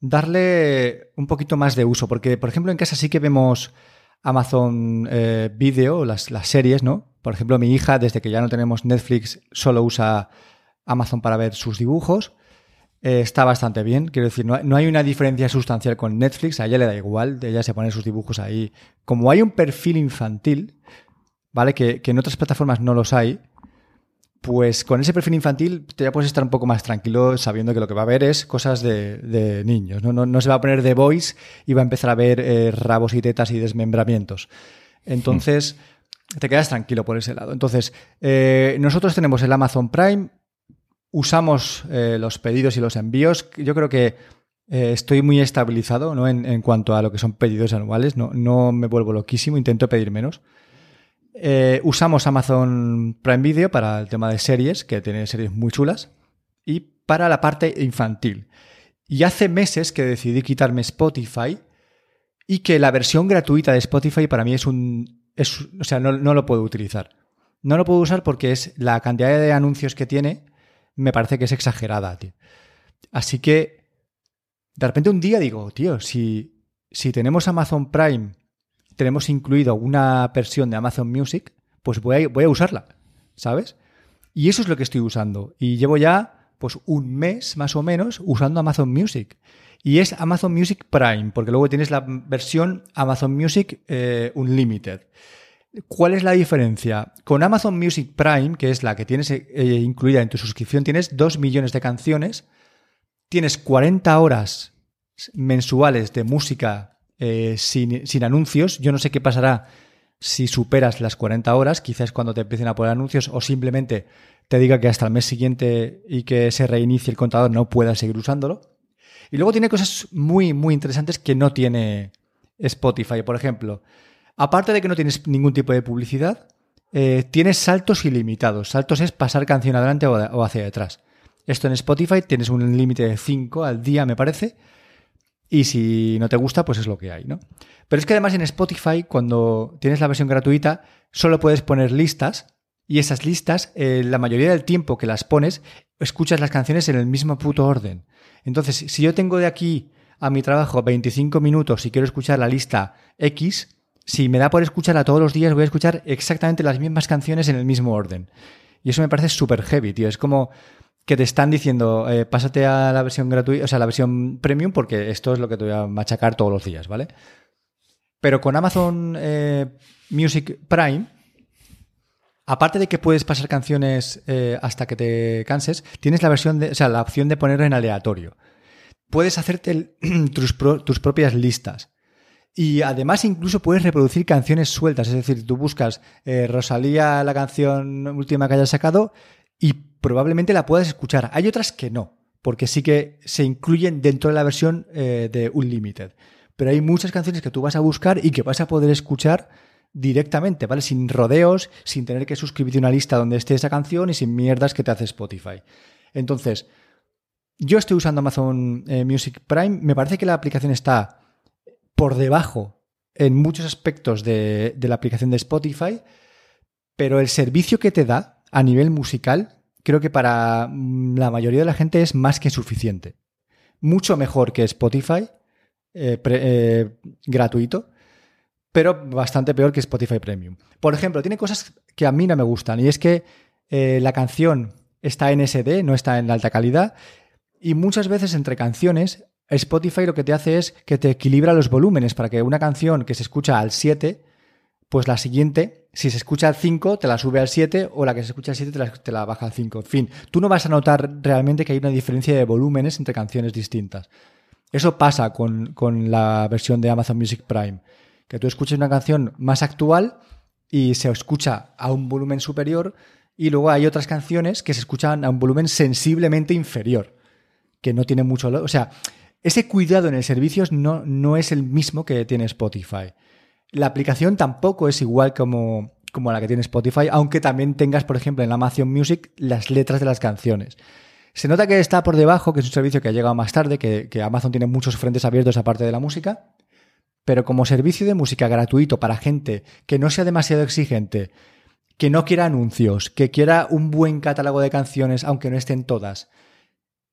darle un poquito más de uso, porque por ejemplo en casa sí que vemos Amazon eh, Video, las, las series, ¿no? Por ejemplo, mi hija, desde que ya no tenemos Netflix, solo usa Amazon para ver sus dibujos. Eh, está bastante bien, quiero decir, no, hay una diferencia sustancial con Netflix, a ella le da igual, ella se pone sus dibujos ahí. Como hay un perfil infantil, ¿vale? Que, en otras plataformas no los hay, pues con ese perfil infantil te ya puedes estar un poco más tranquilo sabiendo que lo que va a ver es cosas de, niños. ¿no? No, se va a poner de voice y va a empezar a ver eh, rabos y tetas y desmembramientos. Entonces, te quedas tranquilo por ese lado. Entonces, eh, nosotros tenemos el Amazon Prime, usamos eh, los pedidos y los envíos. Yo creo que eh, estoy muy estabilizado ¿no? en, cuanto a lo que son pedidos anuales. No, no me vuelvo loquísimo, intento pedir menos. Eh, usamos Amazon Prime Video para el tema de series, que tiene series muy chulas, y para la parte infantil. Y hace meses que decidí quitarme Spotify y que la versión gratuita de Spotify para mí es un... o sea, no, no lo puedo utilizar. No lo puedo usar porque es la cantidad de anuncios que tiene me parece que es exagerada, tío. Así que, de repente un día digo, tío, si, si tenemos Amazon Prime, tenemos incluido una versión de Amazon Music, pues voy a, voy a usarla, ¿sabes? Y eso es lo que estoy usando. Y llevo ya, pues, un mes más o menos usando Amazon Music. Y es Amazon Music Prime, porque luego tienes la versión Amazon Music eh, Unlimited. ¿Cuál es la diferencia? Con Amazon Music Prime, que es la que tienes eh, incluida en tu suscripción, tienes 2 millones de canciones, tienes 40 horas mensuales de música eh, sin, anuncios. Yo no sé qué pasará si superas las 40 horas, quizás cuando te empiecen a poner anuncios o simplemente te diga que hasta el mes siguiente y que se reinicie el contador no puedas seguir usándolo. Y luego tiene cosas muy, muy interesantes que no tiene Spotify. Por ejemplo, Aparte de que no tienes ningún tipo de publicidad, eh, tienes saltos ilimitados. Saltos es pasar canción adelante o, hacia detrás. Esto en Spotify tienes un límite de 5 al día, me parece. Y si no te gusta, pues es lo que hay, ¿no? Pero es que además en Spotify, cuando tienes la versión gratuita, solo puedes poner listas. Y esas listas, eh, la mayoría del tiempo que las pones, escuchas las canciones en el mismo puto orden. Entonces, si yo tengo de aquí a mi trabajo 25 minutos y quiero escuchar la lista X, si me da por escucharla todos los días, voy a escuchar exactamente las mismas canciones en el mismo orden. Y eso me parece súper heavy, tío. Es como que te están diciendo, eh, pásate a la versión gratuita, o sea, la versión premium, porque esto es lo que te voy a machacar todos los días, ¿vale? Pero con Amazon eh, Music Prime, aparte de que puedes pasar canciones eh, hasta que te canses, tienes la versión o sea, la opción de ponerlo en aleatorio. Puedes hacerte tus propias listas. Y además incluso puedes reproducir canciones sueltas, es decir, tú buscas eh, Rosalía, la canción última que hayas sacado, y probablemente la puedas escuchar. Hay otras que no, porque sí que se incluyen dentro de la versión eh, de Unlimited. Pero hay muchas canciones que tú vas a buscar y que vas a poder escuchar directamente, ¿vale? Sin rodeos, sin tener que suscribirte a una lista donde esté esa canción y sin mierdas que te hace Spotify. Entonces, yo estoy usando Amazon eh, Music Prime, me parece que la aplicación está por debajo en muchos aspectos de, la aplicación de Spotify, pero el servicio que te da a nivel musical, creo que para mm, la mayoría de la gente es más que suficiente. Mucho mejor que Spotify eh, eh, gratuito, pero bastante peor que Spotify Premium. Por ejemplo, tiene cosas que a mí no me gustan, y es que eh, la canción está en SD, no está en alta calidad, y muchas veces entre canciones Spotify lo que te hace es que te equilibra los volúmenes para que una canción que se escucha al 7, pues la siguiente, si se escucha al 5, te la sube al 7 o la que se escucha al 7 te la, baja al 5. En fin, tú no vas a notar realmente que hay una diferencia de volúmenes entre canciones distintas. Eso pasa con, con la versión de Amazon Music Prime, que tú escuches una canción más actual y se escucha a un volumen superior Y luego hay otras canciones que se escuchan a un volumen sensiblemente inferior, que no tiene mucho... O sea, ese cuidado en el servicio no, no es el mismo que tiene Spotify. La aplicación tampoco es igual como, como la que tiene Spotify, aunque también tengas, por ejemplo, en Amazon Music las letras de las canciones. Se nota que está por debajo, que es un servicio que ha llegado más tarde, que, que Amazon tiene muchos frentes abiertos aparte de la música, pero como servicio de música gratuito para gente que no sea demasiado exigente, que no quiera anuncios, que quiera un buen catálogo de canciones, aunque no estén todas,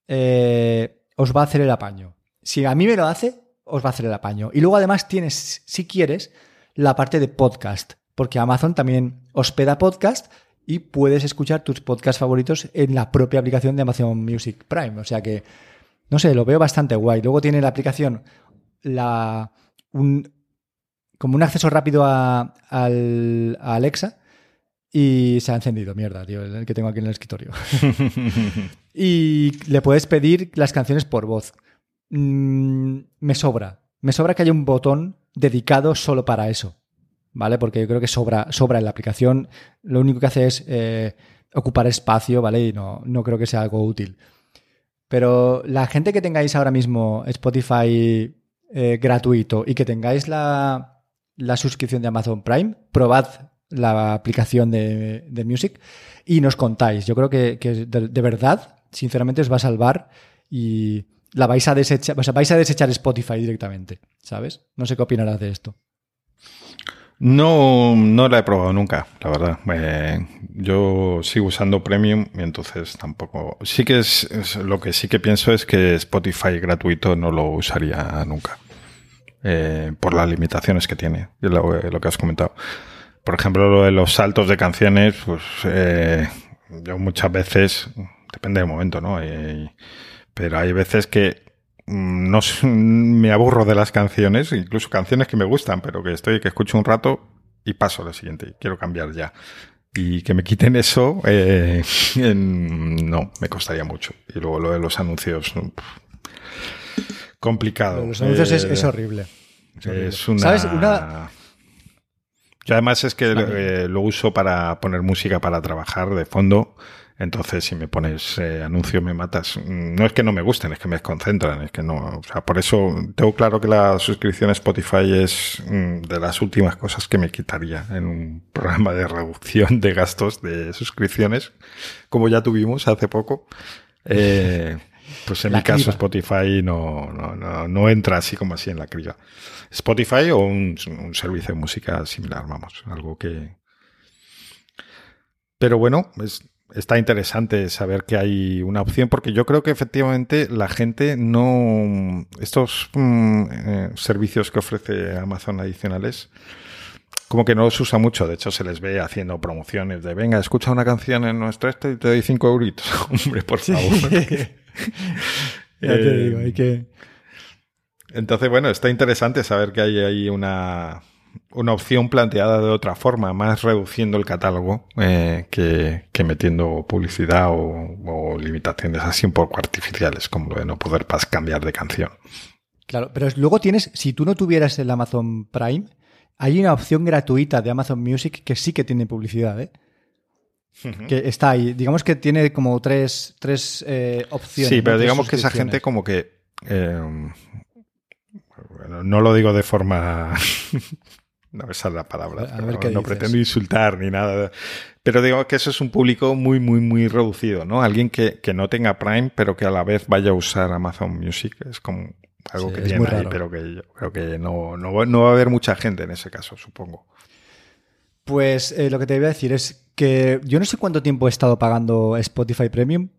eh, os va a hacer el apaño. Si a mí me lo hace, os va a hacer el apaño. Y luego además tienes, si quieres, la parte de podcast, porque Amazon también hospeda podcast y puedes escuchar tus podcasts favoritos en la propia aplicación de Amazon Music Prime. O sea que, no sé, lo veo bastante guay. Luego tiene la aplicación la un, como un acceso rápido a, al, a Alexa y se ha encendido, mierda, tío, el que tengo aquí en el escritorio. y le puedes pedir las canciones por voz. Mm, me sobra. Me sobra que haya un botón dedicado solo para eso. ¿Vale? Porque yo creo que sobra, sobra en la aplicación. Lo único que hace es eh, ocupar espacio, ¿vale? Y no, no creo que sea algo útil. Pero la gente que tengáis ahora mismo Spotify eh, gratuito y que tengáis la, suscripción de Amazon Prime, probad la aplicación de, Music y nos contáis. Yo creo que, de, verdad, sinceramente, os va a salvar y la vais a desechar, o sea, vais a desechar Spotify directamente, ¿sabes? No sé qué opinarás de esto. No, no la he probado nunca, la verdad. Eh, yo sigo usando Premium y entonces tampoco. Sí que es, lo que sí que pienso es que Spotify gratuito no lo usaría nunca. Eh, por las limitaciones que tiene, lo, lo, que has comentado. Por ejemplo, lo de los saltos de canciones, pues eh, yo muchas veces, depende del momento, ¿no? Pero hay veces que mm, no me aburro de las canciones, incluso canciones que me gustan, pero que estoy, que escucho un rato y paso a lo siguiente, quiero cambiar ya. Y que me quiten eso, eh, no, me costaría mucho. Y luego lo de los anuncios, complicado. Los anuncios es, eh, horrible. Es, una... ¿Sabes? Una... Yo además es que eh, lo uso para poner música para trabajar de fondo. Entonces, si me pones eh, anuncio, me matas. Mm, no es que no me gusten, es que me desconcentran. Es que no. O sea, por eso tengo claro que la suscripción a Spotify es mm, de las últimas cosas que me quitaría en un programa de reducción de gastos de suscripciones, como ya tuvimos hace poco. Eh, pues en mi caso Spotify no, no, no, entra así como así en la criba. Spotify o un, servicio de música similar, vamos, algo que... Pero bueno, está interesante saber que hay una opción porque yo creo que efectivamente la gente no... Estos mm, eh, servicios que ofrece Amazon adicionales como que no los usa mucho. De hecho, se les ve haciendo promociones de venga, escucha una canción en nuestro este y te doy cinco euritos. Hombre, por favor. ya te digo, hay que. Entonces, bueno, está interesante saber que hay ahí una, una opción planteada de otra forma, más reduciendo el catálogo eh, que, metiendo publicidad o, limitaciones así un poco artificiales, como lo de no poder cambiar de canción. Claro, pero luego tienes, si tú no tuvieras el Amazon Prime, hay una opción gratuita de Amazon Music que sí que tiene publicidad, ¿eh? Que está ahí. Digamos que tiene como tres, tres eh, opciones. Sí, pero digamos que esa gente como que... Eh, no lo digo de forma... no esa es la palabra. no pretendo insultar ni nada. Pero digo que eso es un público muy, muy, muy reducido, ¿no? Alguien que, que no tenga Prime, pero que a la vez vaya a usar Amazon Music. Es como algo que tiene ahí, pero que yo creo que no, no, va a haber mucha gente en ese caso, supongo. Pues eh, lo que te voy a decir es que yo no sé cuánto tiempo he estado pagando Spotify Premium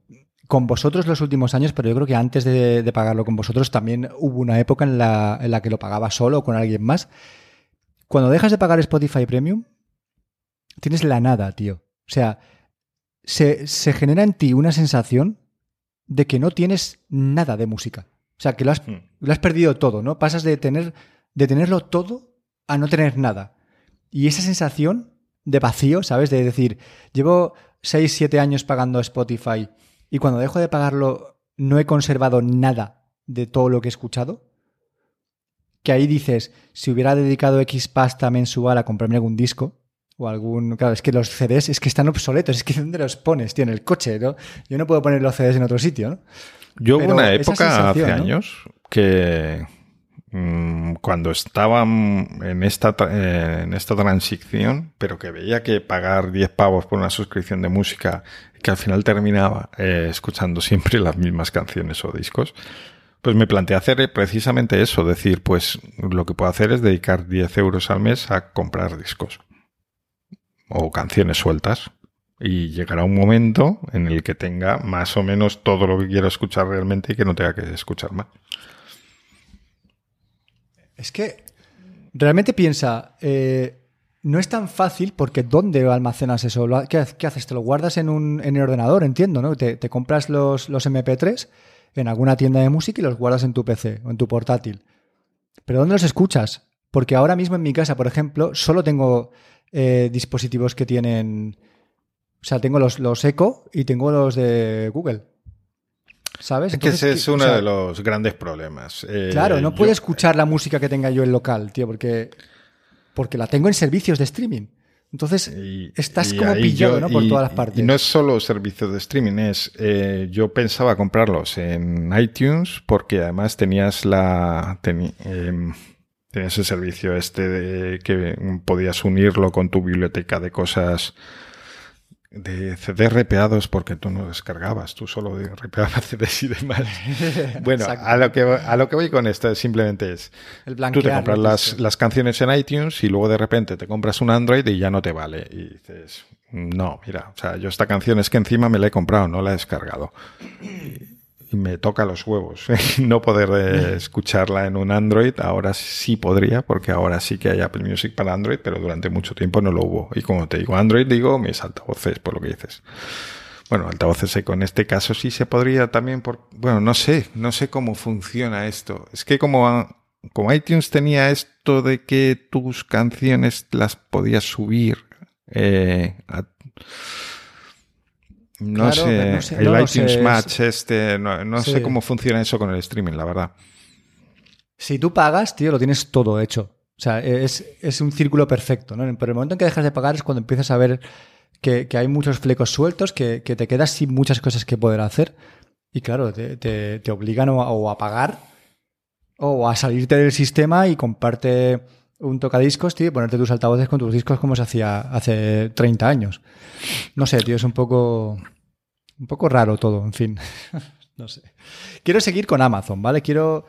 con vosotros los últimos años, pero yo creo que antes de, pagarlo con vosotros también hubo una época en la, en la que lo pagaba solo o con alguien más. Cuando dejas de pagar Spotify Premium, tienes la nada, tío. O sea, se, se genera en ti una sensación de que no tienes nada de música. O sea, que hmm. lo has, perdido todo, ¿no? Pasas de, tener, de tenerlo todo a no tener nada. Y esa sensación de vacío, ¿sabes? De decir, llevo 6, 7 años pagando Spotify y cuando dejo de pagarlo no he conservado nada de todo lo que he escuchado. Que ahí dices, si hubiera dedicado X pasta mensual a comprarme algún disco, o algún... Claro, es que los CDs es que están obsoletos, es que ¿dónde los pones, tío? En el coche, ¿no? Yo no puedo poner los CDs en otro sitio, ¿no? Yo hubo una época hace años que mm, cuando estaba en esta, eh, en esta transición, pero que veía que pagar 10 pavos por una suscripción de música, que al final terminaba eh, escuchando siempre las mismas canciones o discos, pues me planteé hacer precisamente eso, decir, pues lo que puedo hacer es dedicar 10 euros al mes a comprar discos o canciones sueltas. Y llegará un momento en el que tenga más o menos todo lo que quiero escuchar realmente y que no tenga que escuchar más. Es que realmente piensa, eh, no es tan fácil porque ¿dónde almacenas eso? ¿Qué, ha- qué haces? ¿Te lo guardas en, un, en el ordenador? Entiendo, ¿no? Te, te compras los, los MP3 en alguna tienda de música y los guardas en tu PC o en tu portátil. ¿Pero dónde los escuchas? Porque ahora mismo en mi casa, por ejemplo, solo tengo eh, dispositivos que tienen... O sea, tengo los, los Echo y tengo los de Google. ¿Sabes? Es que ese es ¿qué- o uno sea, de los grandes problemas. Eh, Claro, no yo- puedo escuchar la música que tenga yo en local, tío, porque, porque la tengo en servicios de streaming. Entonces, y- estás y como pillado, yo- ¿no? Por y- todas las partes. Y no es solo servicios de streaming, es eh, yo pensaba comprarlos en iTunes porque además tenías la teni- em, tenías el servicio este de que podías unirlo con tu biblioteca de cosas de CDs repeados porque tú no descargabas, tú solo repeabas CDs y demás. Bueno, a lo, que, a lo que voy con esto es simplemente es, El tú te compras las, las canciones en iTunes y luego de repente te compras un Android y ya no te vale. Y dices, no, mira, o sea, yo esta canción es que encima me la he comprado, no la he descargado. Y me toca los huevos no poder eh, escucharla en un Android. Ahora sí podría, porque ahora sí que hay Apple Music para Android, pero durante mucho tiempo no lo hubo. Y como te digo Android, digo mis altavoces, por lo que dices. Bueno, altavoces eco. En este caso sí se podría también por... Bueno, no sé, no sé cómo funciona esto. Es que como, como iTunes tenía esto de que tus canciones las podías subir eh, a- No, Claro, sé, no sé, el no iTunes sé, Match este, no, no Sí. sé cómo funciona eso con el streaming, la verdad. Si tú pagas, tío, lo tienes todo hecho. O sea, es, es un círculo perfecto, ¿no? Pero el momento en que dejas de pagar es cuando empiezas a ver que, que hay muchos flecos sueltos, que, que te quedas sin muchas cosas que poder hacer. Y claro, te, te- te obligan o a, o a pagar o a salirte del sistema y comprarte un tocadiscos, tío, y ponerte tus altavoces con tus discos como se hacía hace 30 años. No sé, tío, es un poco, un poco raro todo, en fin. no sé. Quiero seguir con Amazon, ¿vale? Quiero,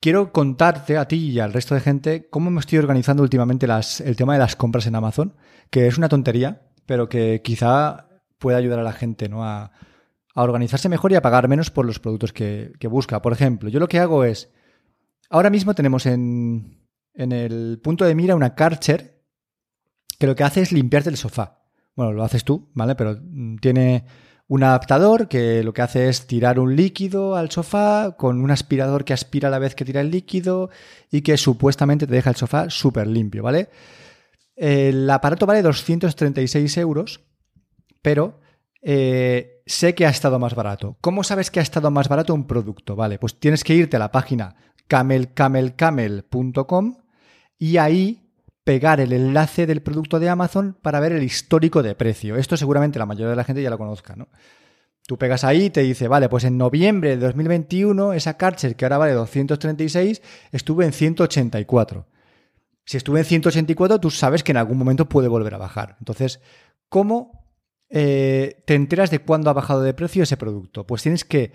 quiero contarte a ti y al resto de gente cómo me estoy organizando últimamente las, el tema de las compras en Amazon, que es una tontería, pero que quizá pueda ayudar a la gente, ¿no? A, a organizarse mejor y a pagar menos por los productos que, busca. Por ejemplo, yo lo que hago es, ahora mismo tenemos en, en el punto de mira una Karcher que lo que hace es limpiarte el sofá. Bueno, lo haces tú, ¿vale? Pero mm, tiene un adaptador que lo que hace es tirar un líquido al sofá con un aspirador que aspira a la vez que tira el líquido y que supuestamente te deja el sofá súper limpio, ¿vale? El aparato vale 236 euros, pero eh, sé que ha estado más barato. ¿Cómo sabes que ha estado más barato un producto? Vale, pues tienes que irte a la página camelcamelcamel.com y ahí pegar el enlace del producto de Amazon para ver el histórico de precio. Esto seguramente la mayoría de la gente ya lo conozca, ¿no? Tú pegas ahí y te dice, vale, pues en noviembre de 2021 esa Karcher que ahora vale 236 estuve en 184. Si estuve en 184, tú sabes que en algún momento puede volver a bajar. Entonces, ¿cómo eh, te enteras de cuándo ha bajado de precio ese producto? Pues tienes que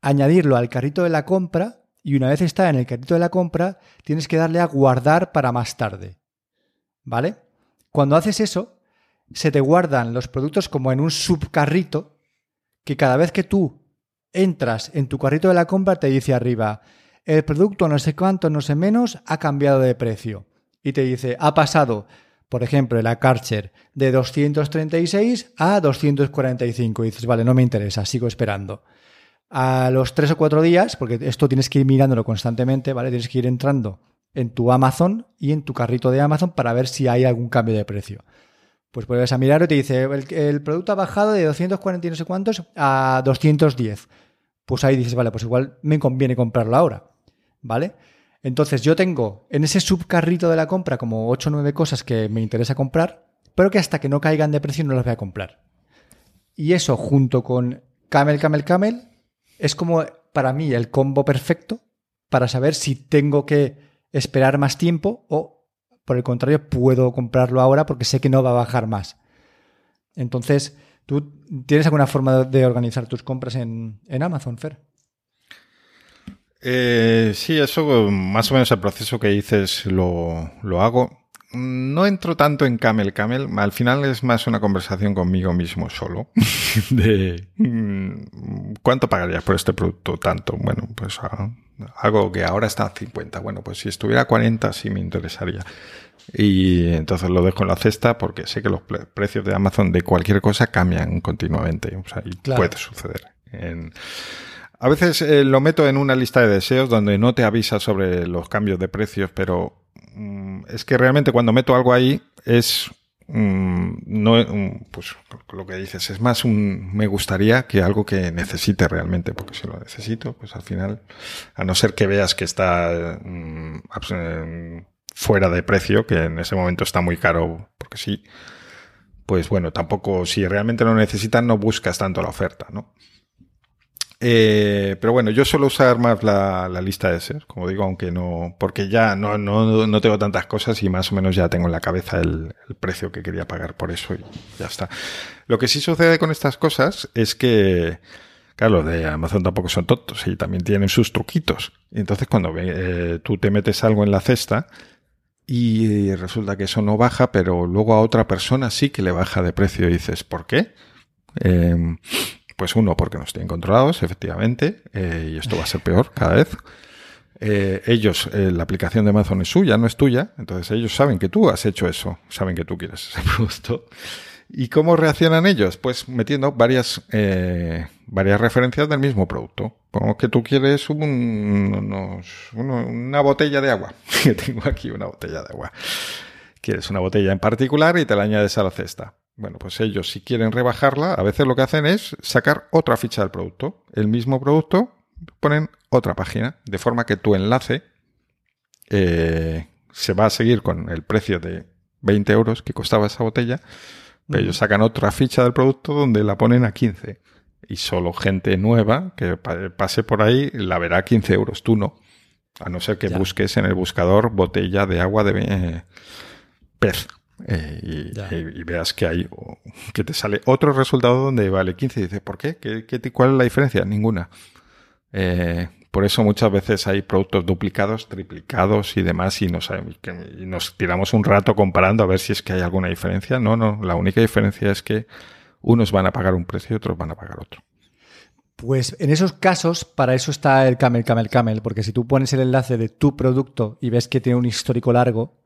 añadirlo al carrito de la compra y una vez está en el carrito de la compra, tienes que darle a guardar para más tarde. ¿Vale? Cuando haces eso, se te guardan los productos como en un subcarrito que cada vez que tú entras en tu carrito de la compra te dice arriba, el producto no sé cuánto, no sé menos, ha cambiado de precio. Y te dice, ha pasado, por ejemplo, la Karcher de 236 a 245. Y dices, vale, no me interesa, sigo esperando. A los tres o cuatro días, porque esto tienes que ir mirándolo constantemente, ¿vale? Tienes que ir entrando en tu Amazon y en tu carrito de Amazon para ver si hay algún cambio de precio. Pues vuelves a mirar y te dice, el, el, producto ha bajado de 240 y no sé cuántos a 210. Pues ahí dices, vale, pues igual me conviene comprarlo ahora, ¿vale? Entonces yo tengo en ese subcarrito de la compra como 8 o 9 cosas que me interesa comprar, pero que hasta que no caigan de precio no las voy a comprar. Y eso junto con Camel, Camel, Camel es como para mí el combo perfecto para saber si tengo que esperar más tiempo o por el contrario puedo comprarlo ahora porque sé que no va a bajar más. Entonces, ¿tú tienes alguna forma de organizar tus compras en, Amazon, Fer? Eh, sí, eso más o menos el proceso que dices lo, lo hago no entro tanto en Camel Camel, al final es más una conversación conmigo mismo solo de mm, ¿cuánto pagarías por este producto tanto? Bueno, pues ah, algo que ahora está a 50, bueno, pues si estuviera a 40 sí me interesaría. Y entonces lo dejo en la cesta porque sé que los precios de Amazon de cualquier cosa cambian continuamente, o sea, y puede suceder. a veces eh, lo meto en una lista de deseos donde no te avisa sobre los cambios de precios, pero es que realmente cuando meto algo ahí es mm, no mm, pues lo que dices es más un me gustaría que algo que necesite realmente porque si lo necesito pues al final a no ser que veas que está fuera de precio que en ese momento está muy caro porque sí pues bueno tampoco si realmente lo necesitan no buscas tanto la oferta no eh, pero bueno, yo suelo usar más la, lista de ser, como digo, aunque no, porque ya no, no, no, tengo tantas cosas y más o menos ya tengo en la cabeza el, precio que quería pagar por eso y ya está. Lo que sí sucede con estas cosas es que, claro, de Amazon tampoco son tontos y también tienen sus truquitos. Entonces, cuando eh, tú te metes algo en la cesta y resulta que eso no baja, pero luego a otra persona sí que le baja de precio y dices, ¿por qué? Eh, pues uno, porque no estén controlados, efectivamente, eh, y esto va a ser peor cada vez. Eh, ellos, eh, la aplicación de Amazon es suya, no es tuya, entonces ellos saben que tú has hecho eso, saben que tú quieres ese producto. ¿Y cómo reaccionan ellos? Pues metiendo varias, varias referencias del mismo producto. Como que tú quieres una botella de agua, que tengo aquí una botella de agua. Quieres una botella en particular y te la añades a la cesta. Bueno, pues ellos si quieren rebajarla, a veces lo que hacen es sacar otra ficha del producto. El mismo producto ponen otra página, de forma que tu enlace eh, se va a seguir con el precio de 20 euros que costaba esa botella, pero ellos sacan otra ficha del producto donde la ponen a 15. Y solo gente nueva que pase por ahí la verá a 15 euros, tú no. A no ser que busques en el buscador botella de agua de eh, pez eh, y, veas que hay que te sale otro resultado donde vale 15 y dices, ¿por qué? ¿Qué, cuál es la diferencia? Ninguna. Eh, por eso muchas veces hay productos duplicados, triplicados y demás y nos, y nos tiramos un rato comparando a ver si es que hay alguna diferencia. No, no, la única diferencia es que unos van a pagar un precio y otros van a pagar otro. Pues en esos casos, para eso está el Camel, Camel, Camel, porque si tú pones el enlace de tu producto y ves que tiene un histórico largo,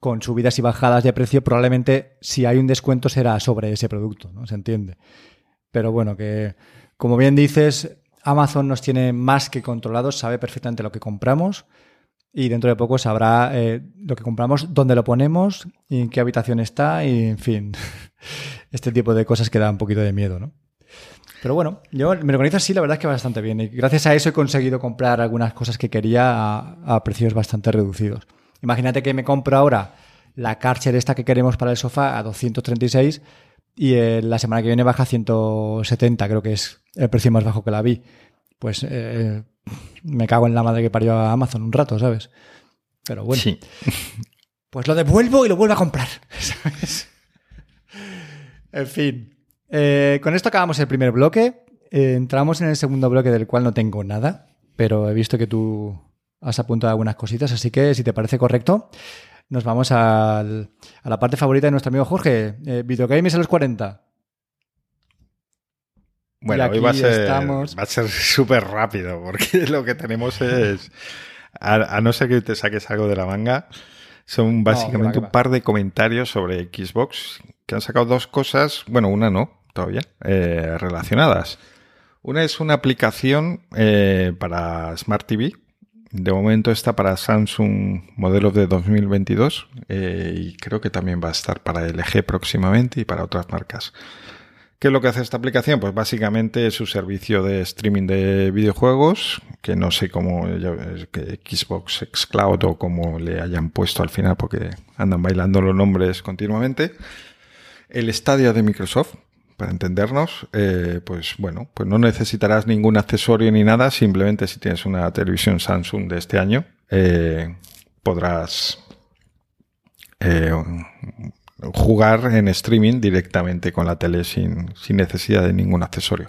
con subidas y bajadas de precio, probablemente si hay un descuento será sobre ese producto, ¿no? Se entiende. Pero bueno, que como bien dices, Amazon nos tiene más que controlados, sabe perfectamente lo que compramos y dentro de poco sabrá eh, lo que compramos, dónde lo ponemos y en qué habitación está y en fin, este tipo de cosas que da un poquito de miedo, ¿no? Pero bueno, yo me organizo así, la verdad es que bastante bien. Y gracias a eso he conseguido comprar algunas cosas que quería a precios bastante reducidos. Imagínate que me compro ahora la Karcher esta que queremos para el sofá a 236 y eh, la semana que viene baja a 170, creo que es el precio más bajo que la vi. Pues eh, me cago en la madre que parió a Amazon un rato, ¿sabes? Pero bueno. Sí. Pues lo devuelvo y lo vuelvo a comprar, ¿sabes? en fin. Eh, con esto acabamos el primer bloque. entramos en el segundo bloque del cual no tengo nada, pero he visto que tú has apuntado algunas cositas, así que si te parece correcto, nos vamos a la parte favorita de nuestro amigo Jorge, eh, videogames a los 40. Bueno, hoy va a ser va a ser súper rápido, porque lo que tenemos es, a, no ser que te saques algo de la manga, son básicamente un par de comentarios sobre Xbox, que han sacado dos cosas, bueno, una no, todavía, eh, relacionadas. Una es una aplicación eh, para Smart TV, de momento está para Samsung modelos de 2022 eh, y creo que también va a estar para LG próximamente y para otras marcas. ¿Qué es lo que hace esta aplicación? Pues básicamente es su servicio de streaming de videojuegos, que no sé cómo que Xbox Xcloud o cómo le hayan puesto al final, porque andan bailando los nombres continuamente. El estadio de Microsoft, para entendernos, eh, pues bueno, pues no necesitarás ningún accesorio ni nada, simplemente si tienes una televisión Samsung de este año, eh, podrás eh, jugar en streaming directamente con la tele sin, necesidad de ningún accesorio.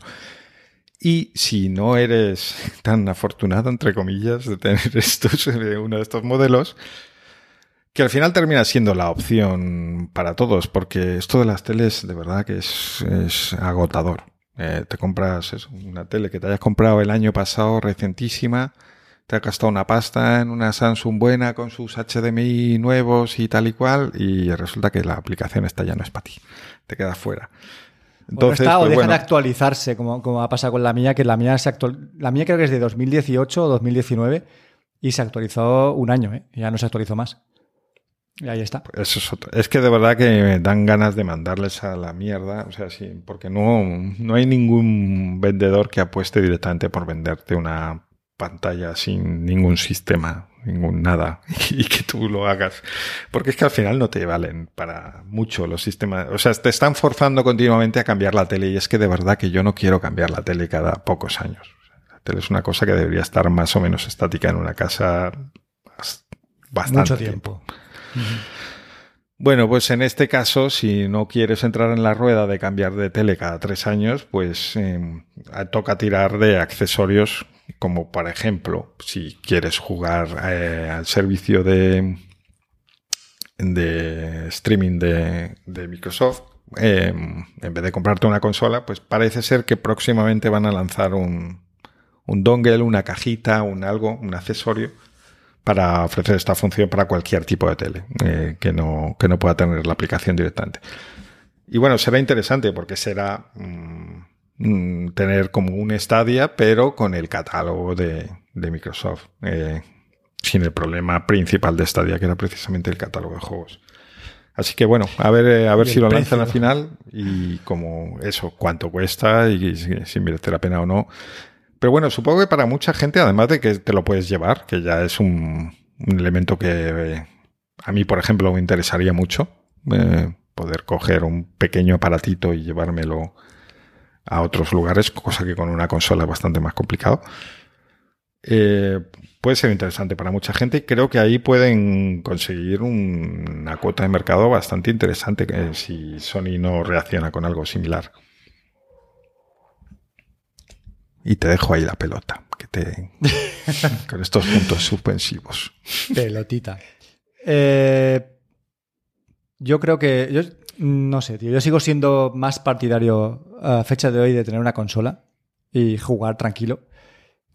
Y si no eres tan afortunado, entre comillas, de tener estos, uno de estos modelos, que al final termina siendo la opción para todos, porque esto de las teles de verdad que es, agotador. Eh, te compras una tele que te hayas comprado el año pasado, recientísima, te has gastado una pasta en una Samsung buena con sus HDMI nuevos y tal y cual, y resulta que la aplicación esta ya no es para ti, te quedas fuera. Entonces, o, pues deja de actualizarse, como, como ha pasado con la mía, que la mía se actual... la mía creo que es de 2018 o 2019 y se actualizó un año, ¿eh? ya no se actualizó más. Y ahí está. Pues eso es, es que de verdad que me dan ganas de mandarles a la mierda, o sea, sí, porque no, no hay ningún vendedor que apueste directamente por venderte una pantalla sin ningún sistema, ningún nada, y que tú lo hagas. Porque es que al final no te valen para mucho los sistemas. O sea, te están forzando continuamente a cambiar la tele y es que de verdad que yo no quiero cambiar la tele cada pocos años. La tele es una cosa que debería estar más o menos estática en una casa bastante mucho tiempo. Bueno, pues en este caso, si no quieres entrar en la rueda de cambiar de tele cada tres años, pues em, toca tirar de accesorios como por ejemplo, si quieres jugar eh, al servicio de, de streaming de, Microsoft, em, en vez de comprarte una consola, pues parece ser que próximamente van a lanzar un, un dongle, una cajita, un algo, un accesorio para ofrecer esta función para cualquier tipo de tele eh, que, no, que no pueda tener la aplicación directamente. Y bueno, será interesante porque será mm, Mm, tener como un Stadia, pero con el catálogo de, Microsoft. Eh, sin el problema principal de Stadia, que era precisamente el catálogo de juegos. Así que bueno, a ver, eh, a ver si lo lanzan al final y como eso, cuánto cuesta y si, merece la pena o no. Pero bueno, supongo que para mucha gente, además de que te lo puedes llevar, que ya es un, elemento que eh, a mí, por ejemplo, me interesaría mucho, poder coger un pequeño aparatito y llevármelo a otros lugares, cosa que con una consola es bastante más complicado. Eh, puede ser interesante para mucha gente. Creo que ahí pueden conseguir una cuota de mercado bastante interesante eh, si Sony no reacciona con algo similar. Y te dejo ahí la pelota, que te con estos puntos suspensivos. Pelotita. Eh, yo creo que yo no sé, tío. Yo sigo siendo más partidario a fecha de hoy de tener una consola y jugar tranquilo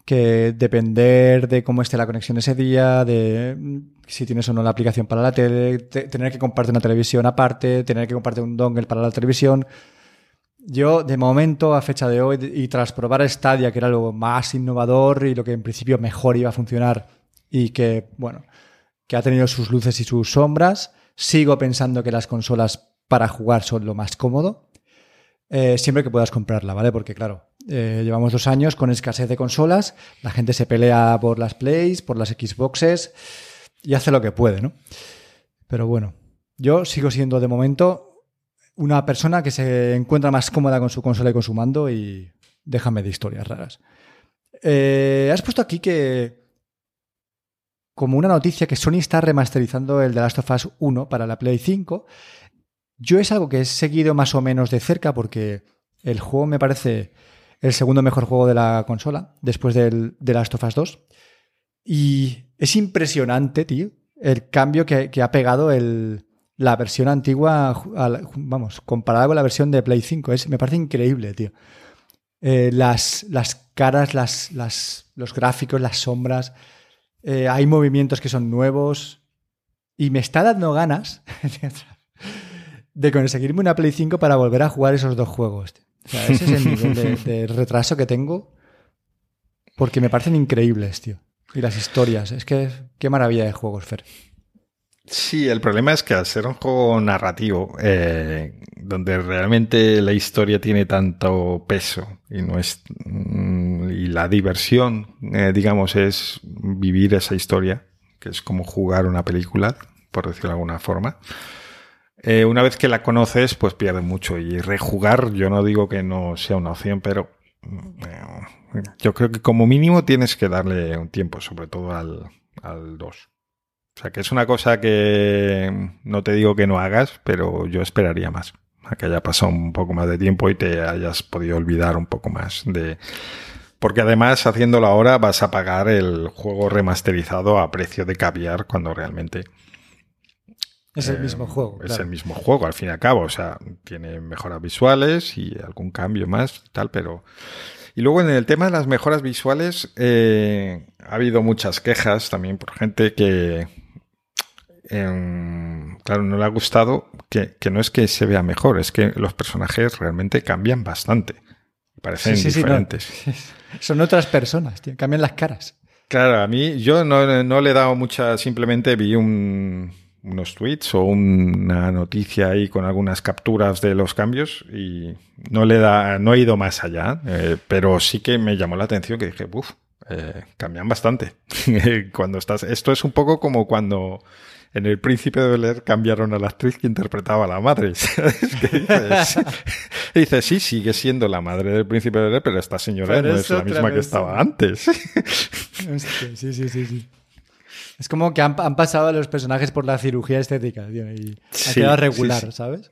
que depender de cómo esté la conexión ese día, de si tienes o no la aplicación para la tele, tener que compartir una televisión aparte, tener que compartir un dongle para la televisión. Yo, de momento, a fecha de hoy, y tras probar Stadia, que era lo más innovador y lo que en principio mejor iba a funcionar y que, bueno, que ha tenido sus luces y sus sombras, sigo pensando que las consolas para jugar son lo más cómodo. Eh, siempre que puedas comprarla, ¿vale? Porque claro, eh, llevamos dos años con escasez de consolas, la gente se pelea por las Plays, por las Xboxes y hace lo que puede, ¿no? Pero bueno, yo sigo siendo de momento una persona que se encuentra más cómoda con su consola y con su mando y déjame de historias raras. Eh, has puesto aquí que como una noticia que Sony está remasterizando el The Last of Us 1 para la Play 5 yo es algo que he seguido más o menos de cerca porque el juego me parece el segundo mejor juego de la consola, después del de Last of Us 2. Y es impresionante, tío, el cambio que, ha pegado el, la versión antigua, vamos, comparada con la versión de Play 5. Es, me parece increíble, tío. Eh, las, las, caras, las, las, los gráficos, las sombras. Eh, hay movimientos que son nuevos. Y me está dando ganas de conseguirme una Play 5 para volver a jugar esos dos juegos. ese es el nivel de, retraso que tengo. Porque me parecen increíbles, tío. Y las historias. Es que qué maravilla de juegos, Fer. Sí, el problema es que al ser un juego narrativo, eh, donde realmente la historia tiene tanto peso y no es mm, y la diversión, eh, digamos, es vivir esa historia, que es como jugar una película, por decirlo de alguna forma. Eh, una vez que la conoces, pues pierde mucho y rejugar, yo no digo que no sea una opción, pero mm, yo creo que como mínimo tienes que darle un tiempo, sobre todo al, al 2. O sea, que es una cosa que no te digo que no hagas, pero yo esperaría más. A que haya pasado un poco más de tiempo y te hayas podido olvidar un poco más de... Porque además, haciéndolo ahora, vas a pagar el juego remasterizado a precio de caviar cuando realmente... Es el mismo juego. Es el mismo juego, al fin y al cabo. O sea, tiene mejoras visuales y algún cambio más y tal, pero... Y luego en el tema de las mejoras visuales, eh, ha habido muchas quejas también por gente que, claro, no le ha gustado que, no es que se vea mejor, es que los personajes realmente cambian bastante. Parecen diferentes. Son otras personas, cambian las caras. Claro, a mí yo no, le he dado mucha, simplemente vi unos tweets o una noticia ahí con algunas capturas de los cambios y no le da, no he ido más allá, eh, pero sí que me llamó la atención que dije, uff, eh, cambian bastante. cuando estás, esto es un poco como cuando en El Príncipe de Bel cambiaron a la actriz que interpretaba a la madre. dice, sí, sigue siendo la madre del Príncipe de Bel pero esta señora no es la misma que estaba antes. sí, sí, sí, sí. Es como que han, pasado a los personajes por la cirugía estética tío, y ha quedado regular, ¿sabes?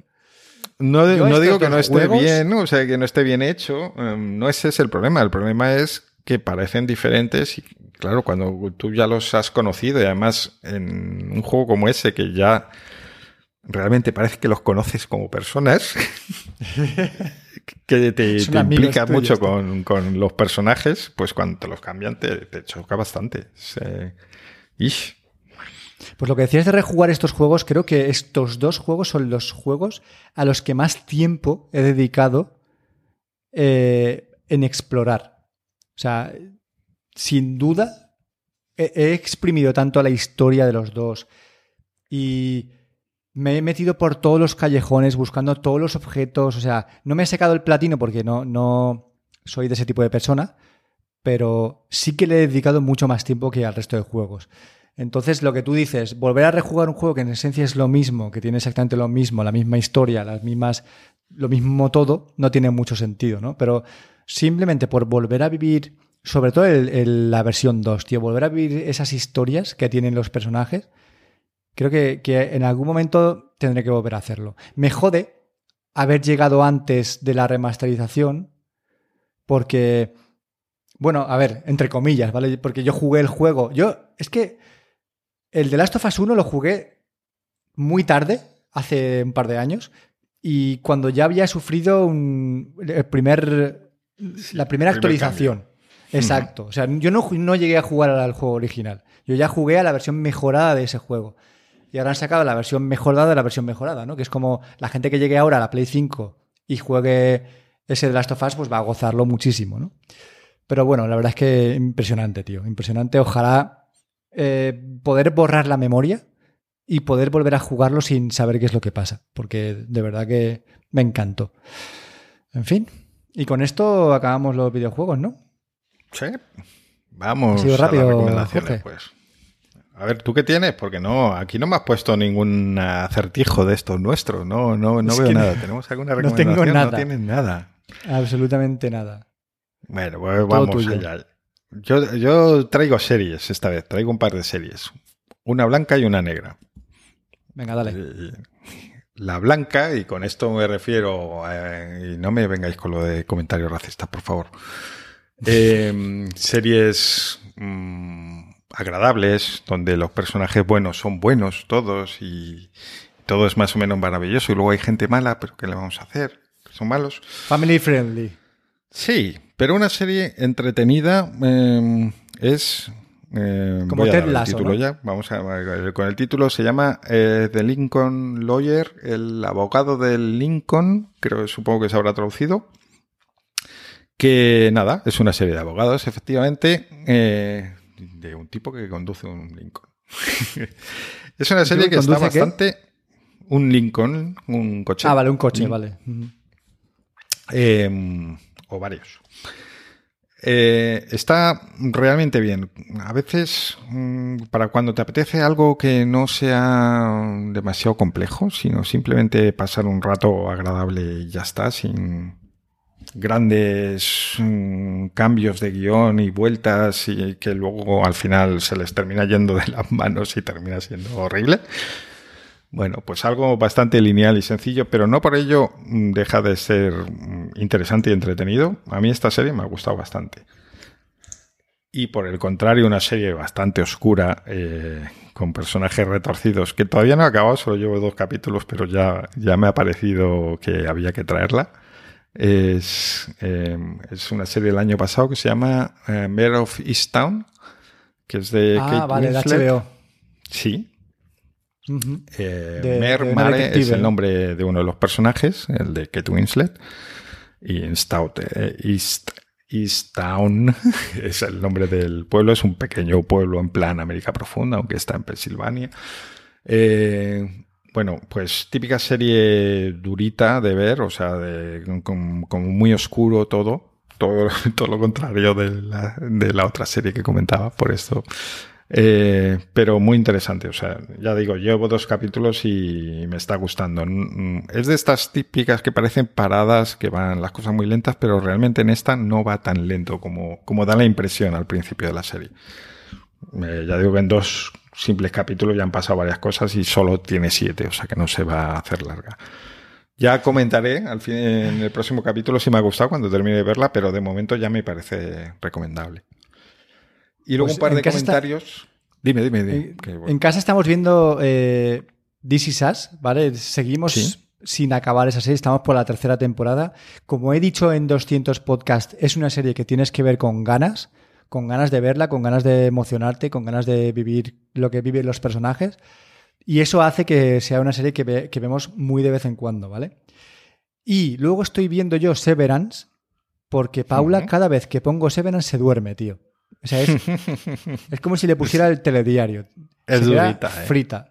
No, digo que no esté bien, o sea, que no esté bien hecho. Em, no ese es el problema. El problema es que parecen diferentes y claro, cuando tú ya los has conocido y además en un juego como ese que ya realmente parece que los conoces como personas, que te, implica mucho con, los personajes, pues cuando te los cambian te, choca bastante. Pues lo que decías de rejugar estos juegos, creo que estos dos juegos son los juegos a los que más tiempo he dedicado eh, en explorar. O sea, sin duda, he, exprimido tanto la historia de los dos y me he metido por todos los callejones buscando todos los objetos. O sea, no me he secado el platino porque no, no soy de ese tipo de persona, pero sí que le he dedicado mucho más tiempo que al resto de juegos. Entonces, lo que tú dices, volver a rejugar un juego que en esencia es lo mismo, que tiene exactamente lo mismo, la misma historia, las mismas, lo mismo todo, no tiene mucho sentido, ¿no? Pero simplemente por volver a vivir sobre todo la versión 2, tío, volver a vivir esas historias que tienen los personajes, creo que, en algún momento tendré que volver a hacerlo. Me jode haber llegado antes de la remasterización, porque, bueno, a ver, entre comillas, ¿vale? Porque yo jugué el juego. Yo, es que el de Last of Us 1 lo jugué muy tarde, hace un par de años, y cuando ya había sufrido un, el primer, la primera actualización. Exacto. O sea, yo no, no llegué a jugar al juego original. Yo ya jugué a la versión mejorada de ese juego. Y ahora han sacado la versión mejorada de la versión mejorada, ¿no? Que es como la gente que llegue ahora a la Play 5 y juegue ese de Last of Us, pues va a gozarlo muchísimo, ¿no? Pero bueno, la verdad es que impresionante, tío. Impresionante. Ojalá eh, poder borrar la memoria y poder volver a jugarlo sin saber qué es lo que pasa. Porque de verdad que me encantó. En fin. Y con esto acabamos los videojuegos, ¿no? Sí. Vamos a rápido, las recomendaciones, pues. A ver, ¿tú qué tienes? Porque no, aquí no me has puesto ningún acertijo de estos nuestros. No, no, no veo nada. ¿Tenemos alguna recomendación? No tengo nada. No tienes nada. Absolutamente nada. Bueno, pues vamos allá. Yo, yo traigo series esta vez. Traigo un par de series. Una blanca y una negra. Venga, dale. Eh, la blanca, y con esto me refiero, y no me vengáis con lo de comentarios racistas, por favor. Eh, series mm, agradables, donde los personajes buenos son buenos todos y todo es más o menos maravilloso. Y luego hay gente mala, pero ¿qué le vamos a hacer? Son malos. Family friendly. Sí, pero una serie entretenida em, es... Eh, Como Ted Lasso, título ya. Vamos a, con el título se llama eh, The Lincoln Lawyer, el abogado del Lincoln, creo supongo que se habrá traducido. Que nada, es una serie de abogados, efectivamente, eh, de un tipo que conduce un Lincoln. es una serie que está bastante... Un Lincoln, un coche. Ah, vale, un coche, vale. Em, o varios. Eh, está realmente bien. A veces, mm, para cuando te apetece algo que no sea demasiado complejo, sino simplemente pasar un rato agradable y ya está, sin grandes mm, cambios de guion y vueltas y que luego al final se les termina yendo de las manos y termina siendo horrible. Bueno, pues algo bastante lineal y sencillo, pero no por ello mm, deja de ser interesante y entretenido. A mí esta serie me ha gustado bastante. Y por el contrario, una serie bastante oscura, eh, con personajes retorcidos, que todavía no ha acabado, solo llevo dos capítulos, pero ya, ya me ha parecido que había que traerla. Es, eh, es una serie del año pasado que se llama eh, Mayor of Easttown, que es de ah, Kate vale, Winslet. HBO. Sí, Uh eh, De- Mer de una Mare es el ¿no? nombre de uno de los personajes, el de Kate Winslet. Y en eh, East, Easttown es el nombre del pueblo. Es un pequeño pueblo en plan América Profunda, aunque está en Pensilvania. Eh, bueno, pues típica serie durita de ver, o sea, de, como muy oscuro todo. Todo, todo lo contrario de la, de la otra serie que comentaba, por esto eh, pero muy interesante. O sea, ya digo, llevo dos capítulos y me está gustando. Mm, Es de estas típicas que parecen paradas, que van las cosas muy lentas, pero realmente en esta no va tan lento como, como da la impresión al principio de la serie. Eh, ya digo que en dos simples capítulos ya han pasado varias cosas y solo tiene siete, o sea que no se va a hacer larga. Ya comentaré al fin, en el próximo capítulo si me ha gustado cuando termine de verla, pero de momento ya me parece recomendable. Y luego Pues un par de está- comentarios. Dime, dime, dime. En, que bueno. en casa estamos viendo eh, This Is Us, ¿vale? Seguimos Sí. sin acabar esa serie, estamos por la tercera temporada. Como he dicho en 200 podcasts, es una serie que tienes que ver con ganas, con ganas de verla, con ganas de emocionarte, con ganas de vivir lo que viven los personajes. Y eso hace que sea una serie que, ve- que vemos muy de vez en cuando, ¿vale? Y luego estoy viendo yo Severance, porque Paula, cada vez que pongo Severance, se duerme, tío. O sea, es, es como si le pusiera el telediario. Es Se queda durita, ¿eh? frita.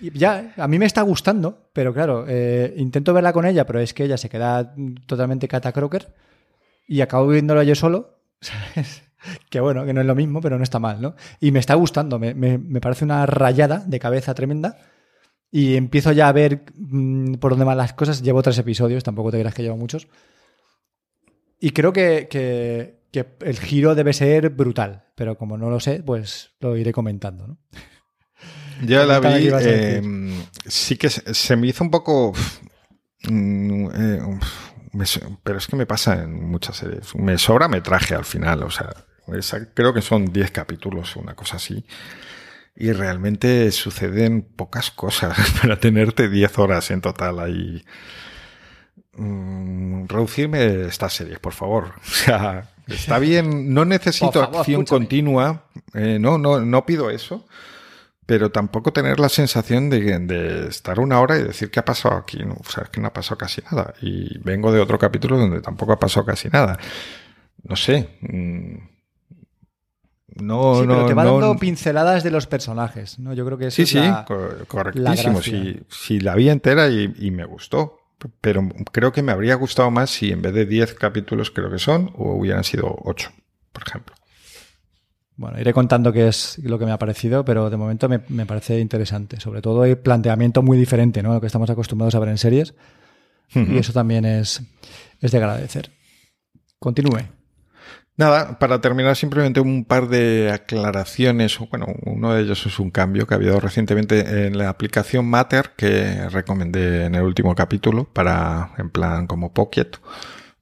Y ya, a mí me está gustando, pero claro, eh, intento verla con ella, pero es que ella se queda totalmente catacroker y acabo viéndola yo solo. ¿sabes? Que bueno, que no es lo mismo, pero no está mal, ¿no? Y me está gustando, me, me- me parece una rayada de cabeza tremenda. Y empiezo ya a ver mm, por dónde van las cosas. Llevo tres episodios, tampoco te creas que llevo muchos. Y creo que, que- que el giro debe ser brutal, pero como no lo sé, pues lo iré comentando, ¿no? Ya la vi. eh, decir. sí que se, se me hizo un poco. mm, eh, me pero es que me pasa en muchas series. Me sobra metraje al final. O sea, esa- creo que son 10 capítulos o una cosa así. Y realmente suceden pocas cosas para tenerte 10 horas en total ahí. Mm, reducirme estas series, por favor. O sea, está bien. No necesito favor, acción escúchame. continua. Eh, no, no, no pido eso pero tampoco tener la sensación de, de estar una hora y decir qué ha pasado aquí. ¿no? O sea, es que no ha pasado casi nada. Y vengo de otro capítulo donde tampoco ha pasado casi nada. No sé. mm, No, Sí, no, pero te va no- dando pinceladas de los personajes, ¿no? Yo creo que eso Sí, es sí, la- co- la correctísimo. gracia. Sí, sí, la vi entera y, y me gustó. Pero creo que me habría gustado más si en vez de 10 capítulos, creo que son, o hubieran sido 8, por ejemplo. Bueno, iré contando qué es lo que me ha parecido, pero de momento me, me parece interesante. Sobre todo el planteamiento muy diferente, ¿no? A lo que estamos acostumbrados a ver en series. Y eso también es, es de agradecer. Continúe. Nada, para terminar simplemente un par de aclaraciones. Bueno, uno de ellos es un cambio que ha habido recientemente en la aplicación Matter que recomendé en el último capítulo para, en plan como Pocket,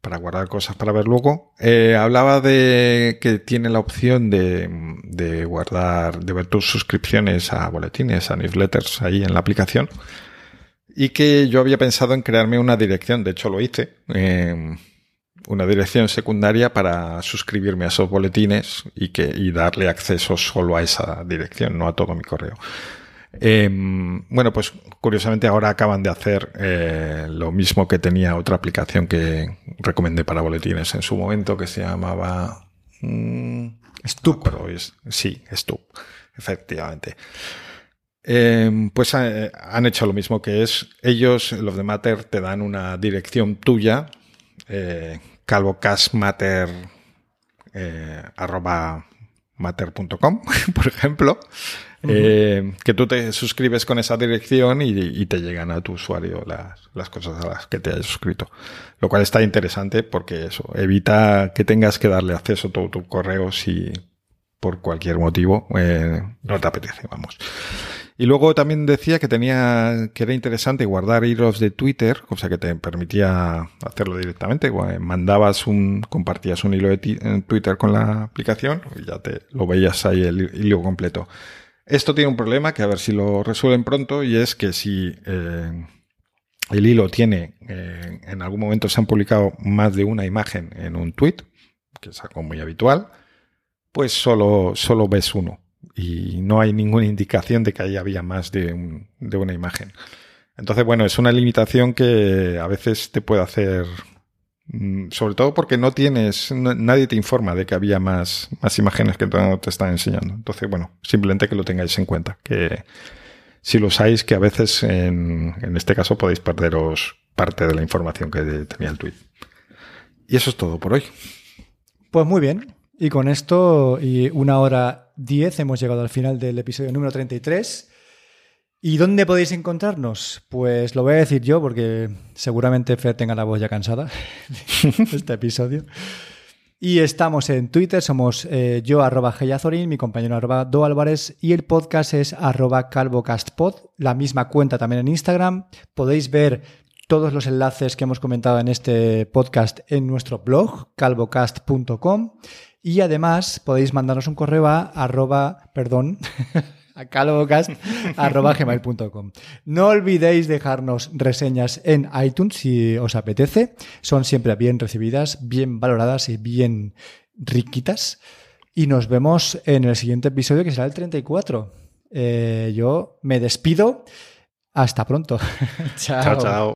para guardar cosas para ver luego. Eh, hablaba de que tiene la opción de, de guardar, de ver tus suscripciones a boletines, a newsletters ahí en la aplicación. Y que yo había pensado en crearme una dirección, de hecho lo hice. eh, una dirección secundaria para suscribirme a esos boletines y, que, y darle acceso solo a esa dirección, no a todo mi correo. Eh, bueno, pues curiosamente ahora acaban de hacer eh, lo mismo que tenía otra aplicación que recomendé para boletines en su momento que se llamaba... mm, Stup. no es- sí, Stup. efectivamente. Eh, pues eh, han hecho lo mismo que es, ellos, los de Matter, te dan una dirección tuya, eh, calvocasmatter, eh, arroba matter.com, por ejemplo, eh, que tú te suscribes con esa dirección y, y te llegan a tu usuario las, las, cosas a las que te hayas suscrito. Lo cual está interesante porque eso evita que tengas que darle acceso a todo tu correo si por cualquier motivo eh, no te apetece, vamos. Y luego también decía que tenía que era interesante guardar hilos de Twitter, o sea que te permitía hacerlo directamente. Mandabas un, compartías un hilo de Twitter con la aplicación y ya te lo veías ahí el hilo completo. Esto tiene un problema que a ver si lo resuelven pronto y es que si eh, el hilo tiene, eh, en algún momento se han publicado más de una imagen en un tweet, que es algo muy habitual, pues solo, solo ves uno y no hay ninguna indicación de que ahí había más de, de, una imagen. Entonces, bueno, es una limitación que a veces te puede hacer, mm, sobre todo porque no tienes, no, nadie te informa de que había más, más imágenes que te están enseñando. Entonces, bueno, simplemente que lo tengáis en cuenta, que si lo usáis, que a veces en, en este caso podéis perderos parte de la información que tenía el tweet. Y eso es todo por hoy. Pues muy bien. Y con esto y una hora diez hemos llegado al final del episodio número 33. ¿Y dónde podéis encontrarnos? Pues lo voy a decir yo porque seguramente Fer tenga la voz ya cansada este episodio. Y estamos en Twitter, somos eh, yo arroba Geyazorin, mi compañero arroba Do Álvarez y el podcast es arroba calvocastpod, la misma cuenta también en Instagram. Podéis ver todos los enlaces que hemos comentado en este podcast en nuestro blog, calvocast.com. Y además podéis mandarnos un correo a arroba, perdón, a calvocast.gmail.com. No olvidéis dejarnos reseñas en iTunes si os apetece. Son siempre bien recibidas, bien valoradas y bien riquitas. Y nos vemos en el siguiente episodio que será el 34. Eh, yo me despido. Hasta pronto. chao, chao. chao.